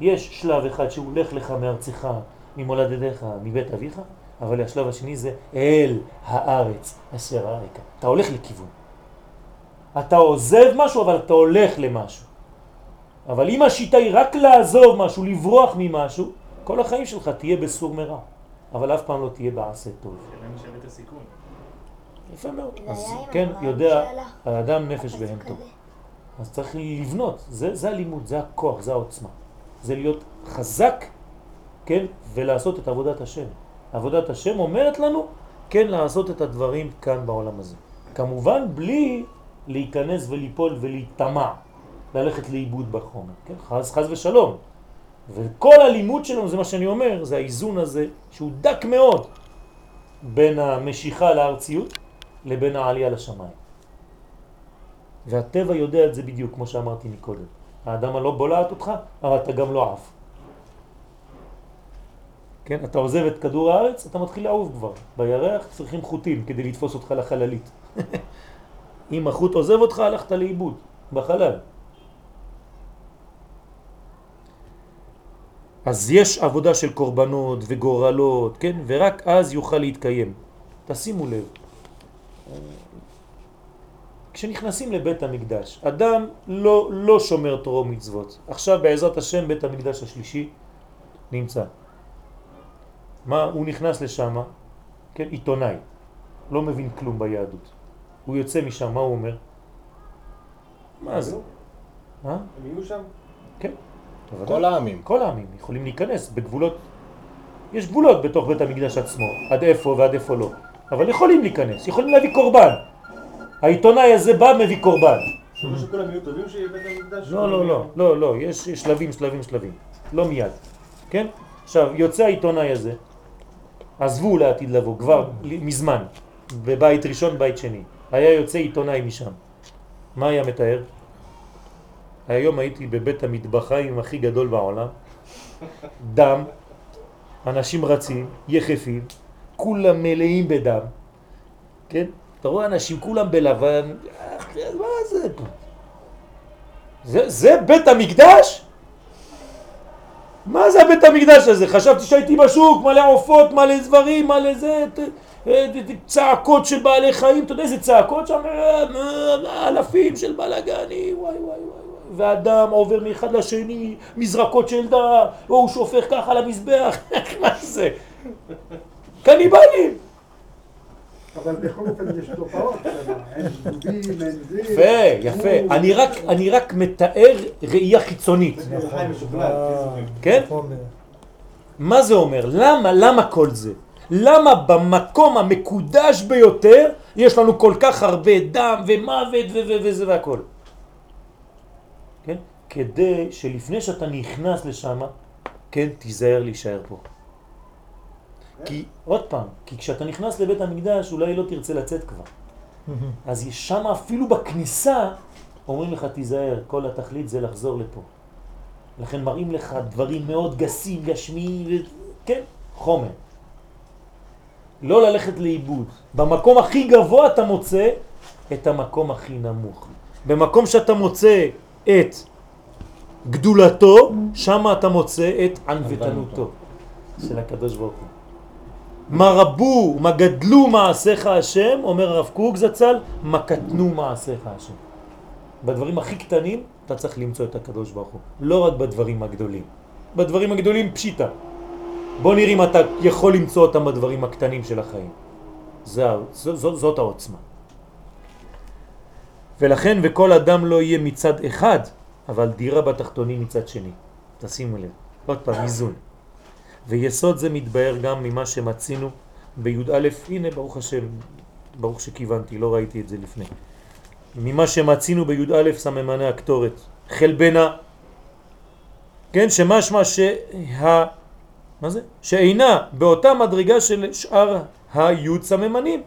יש שלב אחד שהוא הולך לך מארצך, ממולדתך, מבית אביך, אבל השלב השני זה אל הארץ אשר הרקע. אתה הולך לכיוון. אתה עוזב משהו, אבל אתה הולך למשהו. אבל אם השיטה היא רק לעזוב משהו, לברוח ממשהו, כל החיים שלך תהיה בסור מרע, אבל אף פעם לא תהיה בעשה טוב. יפה מאוד. אז כן, יודע. האדם נפש אז בהמתו. אז צריך לבנות, זה, זה הלימוד, זה הכוח, זה העוצמה. זה להיות חזק, כן, ולעשות את עבודת השם. עבודת השם אומרת לנו, כן, לעשות את הדברים כאן בעולם הזה. כמובן בלי להיכנס וליפול ולהיטמע, ללכת לאיבוד בחומר, כן, חס, חס ושלום. וכל הלימוד שלנו, זה מה שאני אומר, זה האיזון הזה, שהוא דק מאוד, בין המשיכה לארציות לבין העלייה לשמיים. והטבע יודע את זה בדיוק, כמו שאמרתי מקודם. האדם הלא בולעת אותך, אבל אתה גם לא עף. כן, אתה עוזב את כדור הארץ, אתה מתחיל לעוף כבר. בירח צריכים חוטים כדי לתפוס אותך לחללית. אם החוט עוזב אותך, הלכת לאיבוד, בחלל. אז יש עבודה של קורבנות וגורלות, כן? ורק אז יוכל להתקיים. תשימו לב. כשנכנסים לבית המקדש, אדם לא, לא שומר תורה ומצוות. עכשיו בעזרת השם בית המקדש השלישי נמצא. מה, הוא נכנס לשם, כן, עיתונאי, לא מבין כלום ביהדות. הוא יוצא משם, מה הוא אומר? מה זה? אה? הם יהיו שם? כן. כל העמים. כל העמים יכולים להיכנס בגבולות, יש גבולות בתוך בית המקדש עצמו, עד איפה ועד איפה לא, אבל יכולים להיכנס, יכולים להביא קורבן. העיתונאי הזה בא מביא קורבן. לא? לא, לא, לא, לא, יש יש שלבים, שלבים, שלבים, לא מיד, כן? עכשיו, יוצא העיתונאי הזה, עזבו לעתיד לבוא, כבר מזמן, בבית ראשון, בית שני. היה יוצא עיתונאי משם. מה היה מתאר? היום הייתי בבית המטבחיים הכי גדול בעולם, דם, אנשים רצים, יחפים, כולם מלאים בדם, כן? אתה רואה אנשים כולם בלבן, מה זה פה? זה, זה בית המקדש? מה זה הבית המקדש הזה? חשבתי שהייתי בשוק, מלא עופות, מלא דברים, מלא זה, אה, צעקות של בעלי חיים, אתה יודע איזה צעקות שם? אה, אלפים של בלגנים, וואי וואי וואי. ואדם עובר מאחד לשני, מזרקות של דם, או הוא שופך ככה על המזבח, מה זה? קניבלים. אבל בכל אופן יש תופעות, אין דובים, אין זה. יפה, יפה. אני רק, אני רק מתאר ראייה חיצונית. כן? מה זה אומר? למה, למה כל זה? למה במקום המקודש ביותר יש לנו כל כך הרבה דם ומוות וזה והכל? כן? כדי שלפני שאתה נכנס לשם, כן, תיזהר להישאר פה. כי, עוד פעם, כי כשאתה נכנס לבית המקדש אולי לא תרצה לצאת כבר. אז שם אפילו בכניסה אומרים לך תיזהר, כל התכלית זה לחזור לפה. לכן מראים לך דברים מאוד גסים, גשמיים, כן, חומר. לא ללכת לאיבוד. במקום הכי גבוה אתה מוצא את המקום הכי נמוך. במקום שאתה מוצא את גדולתו, שם אתה מוצא את ענוותנותו של הקדוש ברוך הוא. מה רבו, מה גדלו מעשיך השם, אומר הרב קוק זצ"ל, מה קטנו מעשיך השם. בדברים הכי קטנים אתה צריך למצוא את הקדוש ברוך הוא, לא רק בדברים הגדולים. בדברים הגדולים פשיטה. בוא נראה אם אתה יכול למצוא אותם בדברים הקטנים של החיים. זה, זאת, זאת העוצמה. ולכן וכל אדם לא יהיה מצד אחד, אבל דירה בתחתונים מצד שני. תשימו לב. עוד פעם, איזון. ויסוד זה מתבהר גם ממה שמצינו בי"א, הנה ברוך השם, ברוך שכיוונתי, לא ראיתי את זה לפני. ממה שמצינו בי"א סממני הקטורת, חלבנה, כן, שמשמע שה... מה זה? שאינה באותה מדרגה של שאר היוד סממנים.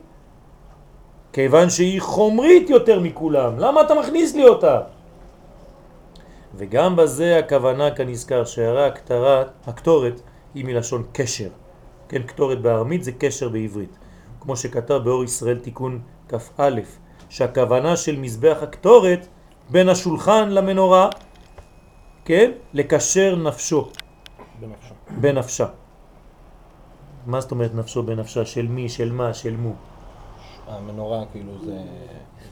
כיוון שהיא חומרית יותר מכולם, למה אתה מכניס לי אותה? וגם בזה הכוונה כנזכר שהערה הקטורת היא מלשון קשר. כן, קטורת בארמית זה קשר בעברית. כמו שכתב באור ישראל תיקון כ"א, שהכוונה של מזבח הקטורת בין השולחן למנורה, כן, לקשר נפשו. בנפשה. בנפשה. מה זאת אומרת נפשו בנפשה? של מי? של מה? של מו? המנורה כאילו זה,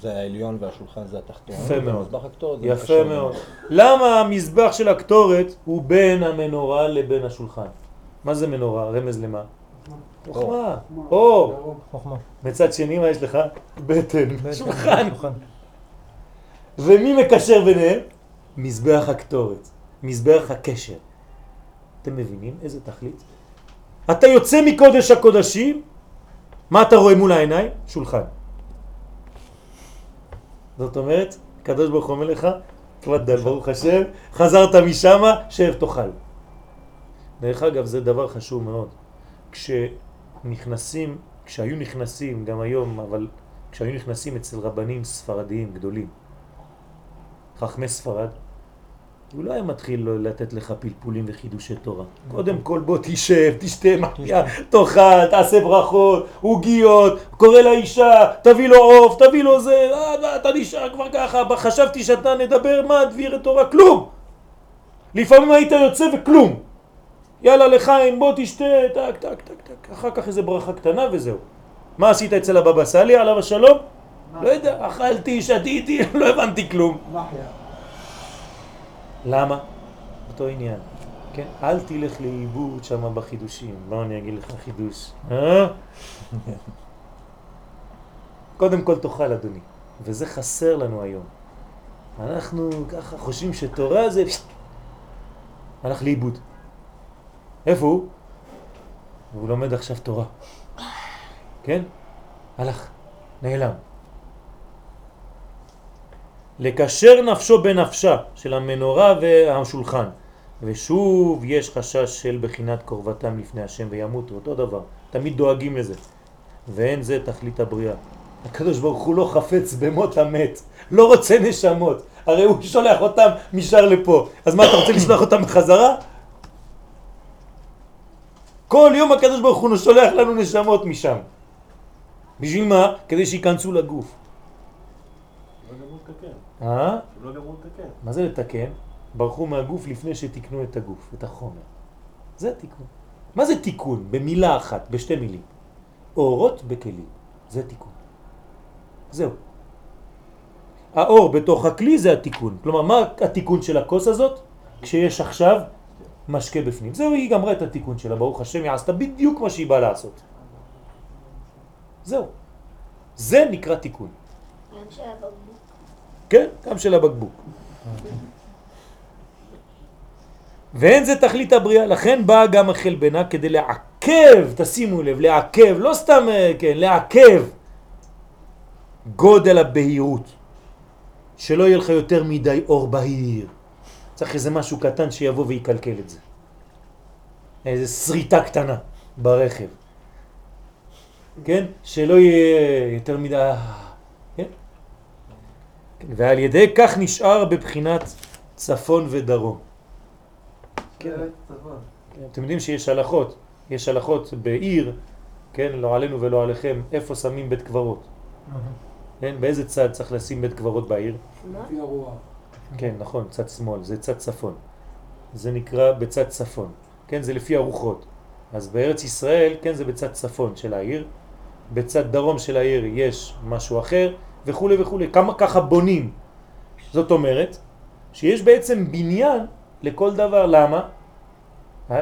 זה העליון והשולחן זה התחתון. יפה מאוד. מזבח הקטורת יפה מאוד. למה המזבח של הקטורת הוא בין המנורה לבין השולחן? מה זה מנורה? רמז למה? חוכמה. אור. מצד שני מה יש לך? בטן. שולחן. ומי מקשר ביניהם? מזבח הקטורת. מזבח הקשר. אתם מבינים איזה תכלית? אתה יוצא מקודש הקודשים, מה אתה רואה מול העיניים? שולחן. זאת אומרת, הקדוש ברוך הוא אומר לך, תפדל ברוך השם, חזרת משם, שב תאכל. דרך אגב, זה דבר חשוב מאוד. כשנכנסים, כשהיו נכנסים, גם היום, אבל כשהיו נכנסים אצל רבנים ספרדיים גדולים, חכמי ספרד, הוא לא היה מתחיל לתת לך פלפולים וחידושי תורה. קודם כל בוא תשב, תשתה מחיה, תאכל, תעשה ברכות, עוגיות, קורא לאישה, תביא לו עוף, תביא לו זה, אה, אתה נשאר כבר ככה, חשבתי שאתה נדבר מה דביר תורה, כלום! לפעמים היית יוצא וכלום. יאללה לחיים, בוא תשתה, טק, טק, טק, טק, אחר כך איזה ברכה קטנה וזהו. מה עשית אצל הבבא סאלי, עליו השלום? לא יודע, אכלתי, שתיתי, לא הבנתי כלום. למה? אותו עניין. כן? אל תלך לאיבוד שם בחידושים. בוא אני אגיד לך חידוש. אה? קודם כל תאכל אדוני, וזה חסר לנו היום. אנחנו ככה חושבים שתורה זה... הלך לאיבוד. איפה הוא? הוא לומד עכשיו תורה. כן? הלך, נעלם. לקשר נפשו בנפשה של המנורה והשולחן. ושוב יש חשש של בחינת קרבתם לפני השם וימותו, אותו דבר, תמיד דואגים לזה. ואין זה תכלית הבריאה. הקדוש ברוך הוא לא חפץ במות המת, לא רוצה נשמות, הרי הוא שולח אותם משאר לפה, אז מה אתה רוצה לשלוח אותם בחזרה? כל יום הקדוש ברוך הוא שולח לנו נשמות משם. בשביל מה? כדי שיכנסו לגוף. לא. אה? לא גמרו לתקן. מה זה לתקן? ברחו מהגוף לפני שתיקנו את הגוף, את החומר. זה תיקון. מה זה תיקון? במילה אחת, בשתי מילים. אורות בכלים. זה תיקון. זהו. האור בתוך הכלי זה התיקון. כלומר, מה התיקון של הכוס הזאת? כשיש עכשיו משקה בפנים. זהו, היא גמרה את התיקון שלה, ברוך השם, היא עשתה בדיוק מה שהיא באה לעשות. זהו. זה נקרא תיקון. גם של הבקבוק. כן, גם של הבקבוק. ואין זה תכלית הבריאה, לכן באה גם החלבנה כדי לעכב, תשימו לב, לעכב, לא סתם, אה, כן, לעכב גודל הבהירות, שלא יהיה לך יותר מדי אור בהיר. צריך איזה משהו קטן שיבוא ויקלקל את זה. איזה שריטה קטנה ברכב. כן? שלא יהיה יותר מדי... כן? ועל ידי כך נשאר בבחינת צפון ודרום. כן, צפון. אתם יודעים שיש הלכות, יש הלכות בעיר, כן, לא עלינו ולא עליכם, איפה שמים בית קברות. כן, באיזה צד צריך לשים בית קברות בעיר? לפי הרוח. כן, נכון, צד שמאל, זה צד צפון. זה נקרא בצד צפון. כן, זה לפי הרוחות. אז בארץ ישראל, כן, זה בצד צפון של העיר. בצד דרום של העיר יש משהו אחר, וכו' וכו'. כמה ככה בונים. זאת אומרת, שיש בעצם בניין לכל דבר. למה?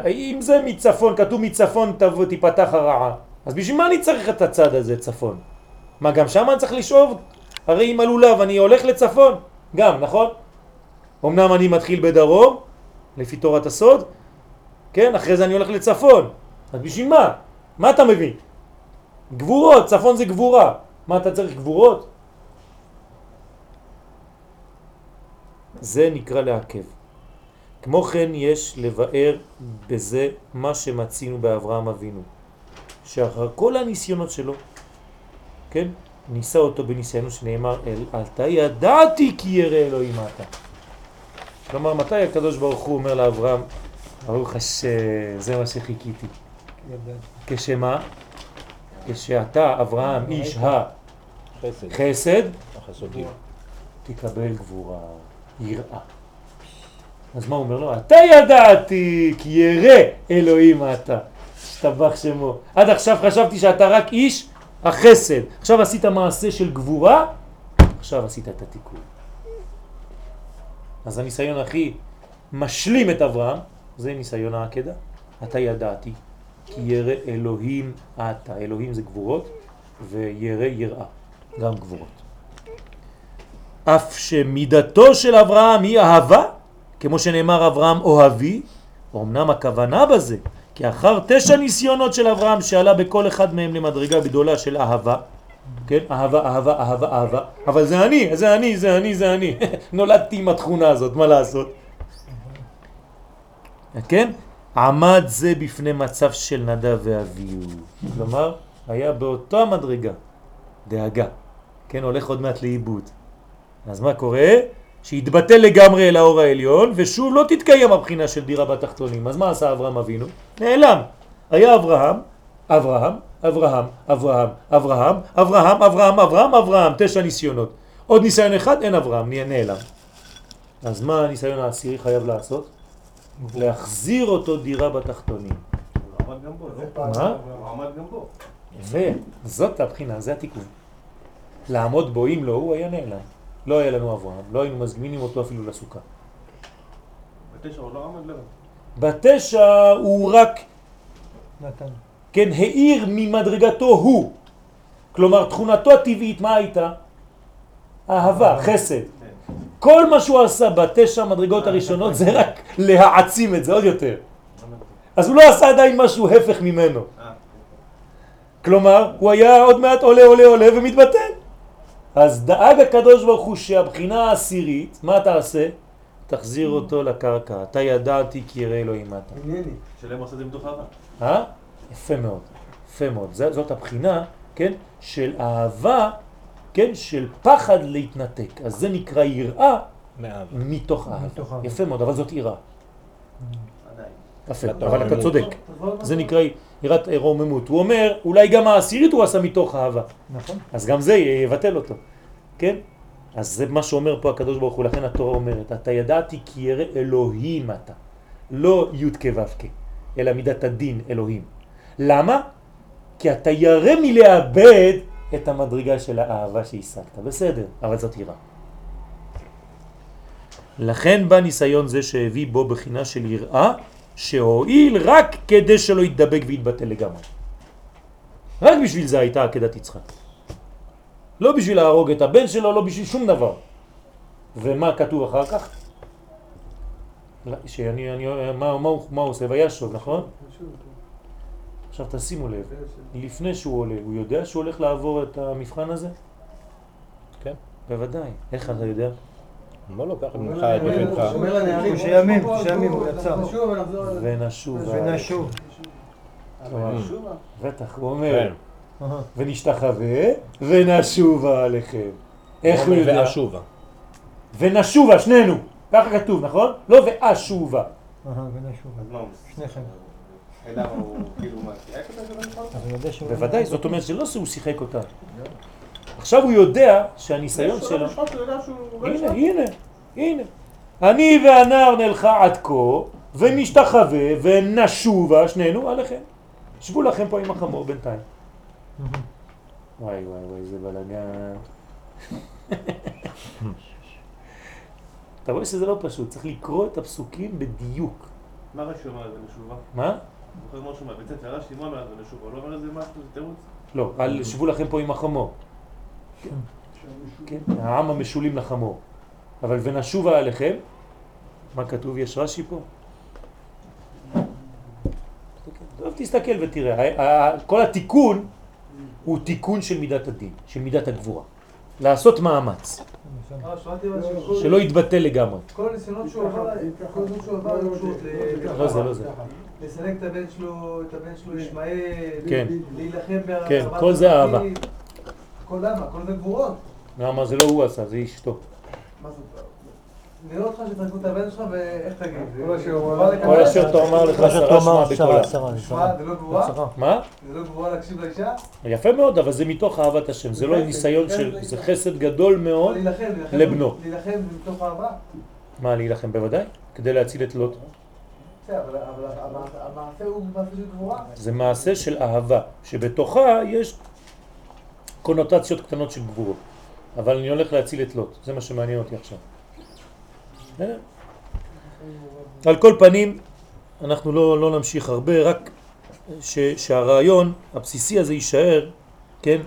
אם זה מצפון, כתוב מצפון תבוא תיפתח הרעה, אז בשביל מה אני צריך את הצד הזה, צפון? מה, גם שם אני צריך לשאוב? הרי עם הלולב אני הולך לצפון, גם, נכון? אמנם אני מתחיל בדרום, לפי תורת הסוד, כן? אחרי זה אני הולך לצפון. אז בשביל מה? מה אתה מבין? גבורות, צפון זה גבורה. מה אתה צריך גבורות? זה נקרא לעכב. כמו כן יש לבאר בזה מה שמצינו באברהם אבינו, שאחר כל הניסיונות שלו, כן, ניסה אותו בניסיונו שנאמר אל, אתה ידעתי כי ירא אלוהים אתה. כלומר, מתי הקדוש ברוך הוא אומר לאברהם, ברוך השם, זה מה שחיכיתי. כשמה? כשאתה, אברהם, איש חסד. החסד. תקבל גבורה, יראה. אז מה הוא אומר לו? אתה ידעתי כי ירא אלוהים אתה. השתבח שמו. עד עכשיו חשבתי שאתה רק איש החסד. עכשיו עשית מעשה של גבורה, עכשיו עשית את התיקון. אז הניסיון הכי משלים את אברהם, זה ניסיון העקדה. אתה ידעתי כי ירא אלוהים אתה. אלוהים זה גבורות וירא יראה, גם גבורות. אף שמידתו של אברהם היא אהבה, כמו שנאמר אברהם אוהבי, אמנם הכוונה בזה, כי אחר תשע ניסיונות של אברהם שעלה בכל אחד מהם למדרגה גדולה של אהבה, כן? אהבה, אהבה, אהבה, אהבה, אבל זה אני, זה אני, זה אני, זה אני. נולדתי עם התכונה הזאת, מה לעשות? כן? עמד זה בפני מצב של נדב ואביהו. כלומר, היה באותה מדרגה, דאגה. כן, הולך עוד מעט לאיבוד. אז מה קורה? שהתבטל לגמרי אל האור העליון, ושוב לא תתקיים הבחינה של דירה בתחתונים. אז מה עשה אברהם אבינו? נעלם. היה אברהם, אברהם, אברהם, אברהם, אברהם, אברהם, אברהם, אברהם, אברהם, תשע ניסיונות. עוד ניסיון אחד, אין אברהם, נעלם. אז מה הניסיון העשירי חייב לעשות? להחזיר אותו דירה בתחתונים. הוא עמד גם בו? מה? הוא עמד גם בו. יפה, זאת הבחינה, זה התיקון. לעמוד בו, אם לא, הוא היה נעלם. לא היה לנו אברהם, לא היינו מזמינים אותו אפילו לסוכה. בתשע הוא לא עמד לבד. בתשע הוא רק, נתן. כן, העיר ממדרגתו הוא. כלומר, תכונתו הטבעית, מה הייתה? אהבה, חסד. כל מה שהוא עשה בתשע מדרגות הראשונות זה רק להעצים את זה עוד יותר. אז הוא לא עשה עדיין משהו הפך ממנו. אה, כלומר, הוא היה עוד מעט עולה עולה עולה ומתבטל. אז דאג הקדוש ברוך הוא שהבחינה העשירית, מה תעשה? תחזיר אותו לקרקע. אתה ידעתי כי ירא אלוהים אתה. שלם עושה את זה מתוך אהבה. יפה מאוד. יפה מאוד. זאת, זאת הבחינה כן? של אהבה, כן? של פחד להתנתק. אז זה נקרא יראה מאהבה. מתוך אהבה. מתוך אהבה. יפה מאוד, אבל זאת יראה. עדיין. יפה, אבל אתה. צודק. זה נקרא יראת רוממות. הוא אומר, אולי גם העשירית הוא עשה מתוך אהבה. נכון. אז גם זה יבטל אותו, כן? אז זה מה שאומר פה הקדוש ברוך הוא, לכן התורה אומרת, אתה ידעתי כי ירא אלוהים אתה, לא י' כו' כ', אלא מידת הדין אלוהים. למה? כי אתה ירא מלאבד את המדרגה של האהבה שהשגת, בסדר, אבל זאת יראה. לכן בא ניסיון זה שהביא בו בחינה של יראה, שהועיל רק כדי שלא יתדבק ויתבטל לגמרי. רק בשביל זה הייתה עקדת יצחק. לא בשביל להרוג את הבן שלו, לא בשביל שום דבר. ומה כתוב אחר כך? שאני, אני, מה, מה, מה הוא עושה? וישוב, נכון? עכשיו תשימו לב, לפני שהוא עולה, הוא יודע שהוא הולך לעבור את המבחן הזה? כן. בוודאי. איך אתה יודע? לא, לא, אומר ממך את יפתך. לה- אומר לנערים, תשעה ימים, תשעה ימים הוא יצא. ונשוב. ונשוב. בטח, הוא אומר, כן. ונשתחווה ונשובה עליכם. איך הוא יודע? ואשובה. ונשובה, שנינו. ככה כתוב, נכון? לא ואשובה. אהה, ונשוב. אז מה הוא? שניכם. למה הוא כאילו מה? בוודאי, זאת אומרת שלא שהוא שיחק אותה. עכשיו הוא יודע שהניסיון שלו... לא הנה. הנה, הנה. אני והנער נלכה עד כה, ונשתחווה ונשובה שנינו עליכם. שבו לכם פה עם החמור בינתיים. וואי וואי וואי, זה בלאגן. אתה רואה שזה לא פשוט, צריך לקרוא את הפסוקים בדיוק. מה רש"י אומר על זה לשובה? מה? זוכר מה שהוא אומר, בצאת רש"י מה אומר על זה לשובה? הוא לא אומר על זה משהו, זה תירוץ? לא, על שבו לכם פה עם החמור. כן, העם המשולים לחמור. אבל ונשובה עליכם, מה כתוב? יש רש"י פה? טוב, תסתכל ותראה. כל התיקון הוא תיקון של מידת הדין, של מידת הגבורה. לעשות מאמץ, אה, שלא יתבטל לגמרי. כל הניסיונות שהוא עבר, כל הניסיונות שהוא עבר, לא זה, לא זה. לסלק את הבן שלו, את הבן שלו ישמעאל, כן. להילחם בהרחבת כן, כל זה אהבה. כל למה? כל זה גבורות. למה זה לא הוא עשה, זה אשתו. מה זאת? נראה אותך שתרגו את הבן שלך ואיך תגיד? כל אשר אשר תאמר לך שאתה שרה שמע אומר, בקולה. שמע. זה לא גבורה? מה? זה לא גבורה להקשיב לאישה? יפה מאוד, אבל זה מתוך אהבת השם, זה לא ניסיון של, זה חסד גדול מאוד. להילחם, להילחם. לבנו. להילחם מתוך אהבה. מה, להילחם בוודאי? כדי להציל את לוט. זה מעשה של אהבה, שבתוכה יש קונוטציות קטנות של גבורות. אבל אני הולך להציל את לוט, זה מה שמעניין אותי עכשיו. בסדר? על כל פנים, אנחנו לא, לא נמשיך הרבה, רק ש, שהרעיון הבסיסי הזה יישאר, כן?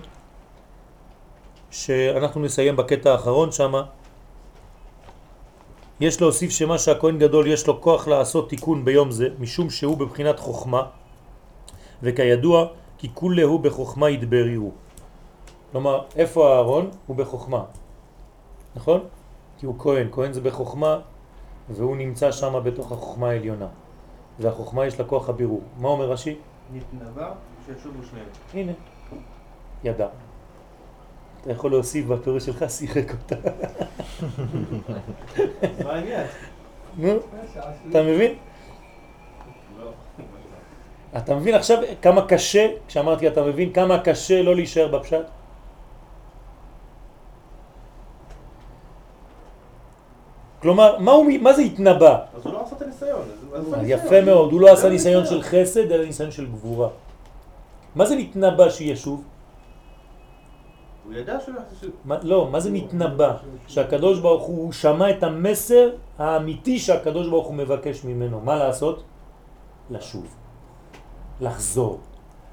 שאנחנו נסיים בקטע האחרון שמה. יש להוסיף שמה שהכהן גדול יש לו כוח לעשות תיקון ביום זה, משום שהוא בבחינת חוכמה, וכידוע, כי כולהו בחוכמה ידבריהו. כלומר, איפה הארון? הוא בחוכמה. נכון? כי הוא כהן, כהן זה בחוכמה, והוא נמצא שם בתוך החוכמה העליונה. והחוכמה יש לה כוח הבירור. מה אומר רש"י? נתנבא שישובו שניהם. הנה, ידע. אתה יכול להוסיף בפירוש שלך, שיחק אותה. נו, אתה מבין? אתה מבין עכשיו כמה קשה, כשאמרתי אתה מבין כמה קשה לא להישאר בפשט? כלומר, מה, הוא, מה זה התנבא? אז הוא לא עשה את הניסיון. ניסיון. יפה מאוד, הוא לא עשה ניסיון של חסד, אלא ניסיון של גבורה. מה זה נתנבא שישוב? הוא ידע שהוא לא, מה זה נתנבא? שהקדוש ברוך הוא שמע את המסר האמיתי שהקדוש ברוך הוא מבקש ממנו. מה לעשות? לשוב. לחזור.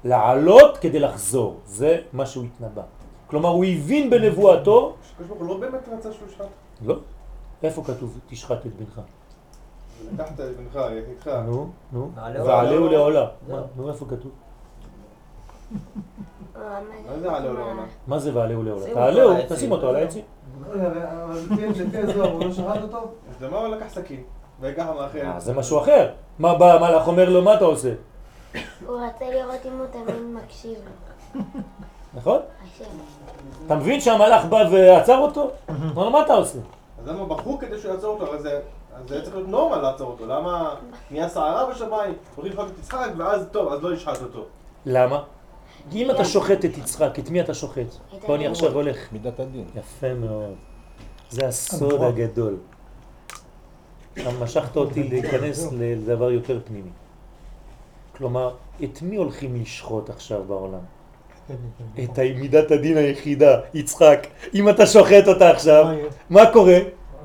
לעלות כדי לחזור. זה מה שהוא התנבא. כלומר, הוא הבין בנבואתו, הקדוש ברוך הוא לא באמת רצה שהוא ישחט. לא, איפה כתוב תשחט את בנך? לקחת את בנך, איתך. נו, נו, ועלהו. זהו. מה, נו, איפה כתוב? מה זה עלהו לעולה? מה זה ועלהו לעולה? שים תעלהו, אותו על העצים. תשים אותו על העצים. אבל לפי לפי הזוהר, הוא לא שחט אותו? אז למה הוא לקח סכין? ויקח המאכל? אה, זה משהו אחר. מה בא המלאך אומר לו, מה אתה עושה? הוא רצה לראות אם הוא תמיד מקשיב לו. נכון? אתה מבין שהמלאך בא ועצר אותו? אבל מה אתה עושה? אז למה בחרו כדי שהוא יעצור אותו? הרי זה... אז זה היה צריך להיות נורמה לעצור אותו. למה נהיה סערה בשמיים? הולכים לשחוט את יצחק ואז טוב, אז לא נשחט אותו. למה? כי אם אתה שוחט את יצחק, את מי אתה שוחט? פה אני עכשיו הולך. מידת הדין. יפה מאוד. זה הסוד הגדול. אתה משכת אותי להיכנס לדבר יותר פנימי. כלומר, את מי הולכים לשחוט עכשיו בעולם? את מידת הדין היחידה, יצחק. אם אתה שוחט אותה עכשיו, מה קורה?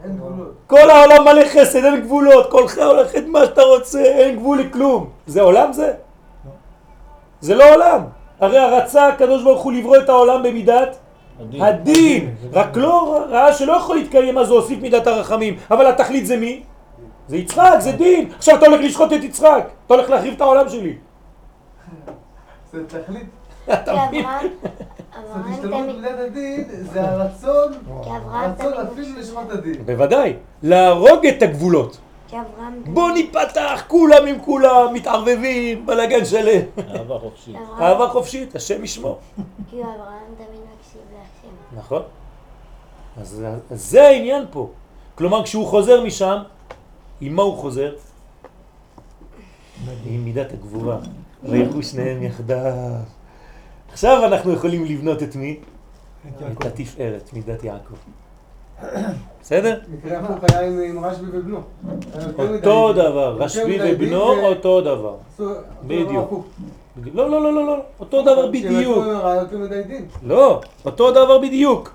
אין גבולות. כל העולם מלא חסד, אין גבולות, כולך הולך את מה שאתה רוצה, אין גבול לכלום. זה עולם זה? זה לא עולם. הרי הרצה הקדוש ברוך הוא לברוא את העולם במידת הדין. הדין. רק לא ראה שלא יכול להתקיים אז הוא הוסיף מידת הרחמים. אבל התכלית זה מי? זה יצחק, זה דין. עכשיו אתה הולך לשחוט את יצחק, אתה הולך להחריב את העולם שלי. זה תכלית. אתה מבין? זאת השתלמות מידת הדין, זה הרצון, הרצון אפילו לשמות הדין. בוודאי. להרוג את הגבולות. בוא ניפתח, כולם עם כולם, מתערבבים, בלגן שלם. אהבה חופשית. אהבה חופשית, השם ישמור. כי אברהם תמיד מקשיב להשם. נכון. אז זה העניין פה. כלומר, כשהוא חוזר משם, עם מה הוא חוזר? עם מידת הגבורה. וילכו שניהם יחדיו. עכשיו אנחנו יכולים לבנות את מי? את התפארת, מידת יעקב. בסדר? מקרה הפוך היה עם- רשב"י ובנו. מדי אותו. דבר, רשב"י ובנו אותו דבר. בדיוק. לא, לא, לא, לא, לא, אותו דבר בדיוק. לא, אותו דבר בדיוק.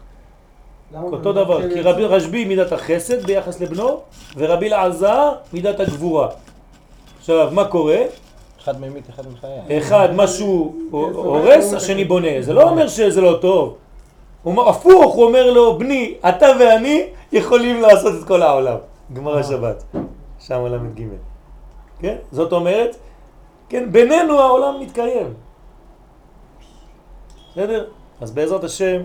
אותו דבר, כי רבי רשב"י מידת החסד ביחס לבנו, ורבי אלעזר מידת הגבורה. עכשיו, מה קורה? אחד ממית, אחד מחיה. אחד, משהו הורס, השני בונה. זה לא אומר שזה לא טוב. הוא אומר, הפוך, הוא אומר לו, בני, אתה ואני יכולים לעשות את כל העולם. גמר השבת, שם ל"ג. כן? זאת אומרת, כן, בינינו העולם מתקיים. בסדר? אז בעזרת השם,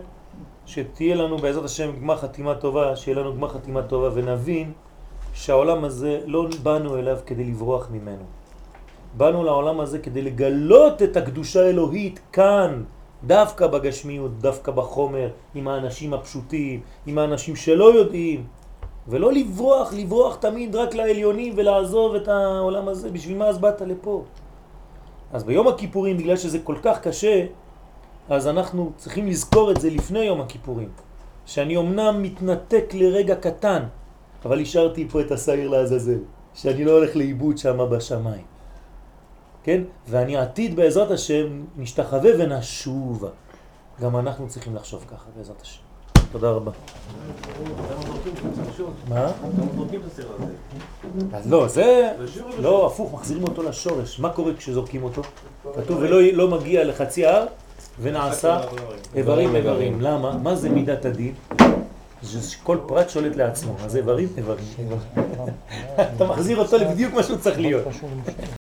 שתהיה לנו בעזרת השם גמר חתימה טובה, שיהיה לנו גמר חתימה טובה ונבין שהעולם הזה לא באנו אליו כדי לברוח ממנו. באנו לעולם הזה כדי לגלות את הקדושה האלוהית כאן, דווקא בגשמיות, דווקא בחומר, עם האנשים הפשוטים, עם האנשים שלא יודעים, ולא לברוח, לברוח תמיד רק לעליונים ולעזוב את העולם הזה. בשביל מה אז באת לפה? אז ביום הכיפורים, בגלל שזה כל כך קשה, אז אנחנו צריכים לזכור את זה לפני יום הכיפורים. שאני אמנם מתנתק לרגע קטן, אבל השארתי פה את השעיר לעזאזל, שאני לא הולך לאיבוד שם בשמיים. כן? ואני עתיד בעזרת השם נשתחווה ונשובה. גם אנחנו צריכים לחשוב ככה בעזרת השם. תודה רבה. מה? אז לא, זה... לא, הפוך, מחזירים אותו לשורש. מה קורה כשזורקים אותו? כתוב ולא לא מגיע לחצי הר ונעשה איברים איברים. למה? מה זה מידת הדין? שכל פרט שולט לעצמו. אז איברים איברים. אתה מחזיר אותו לבדיוק מה שהוא צריך להיות.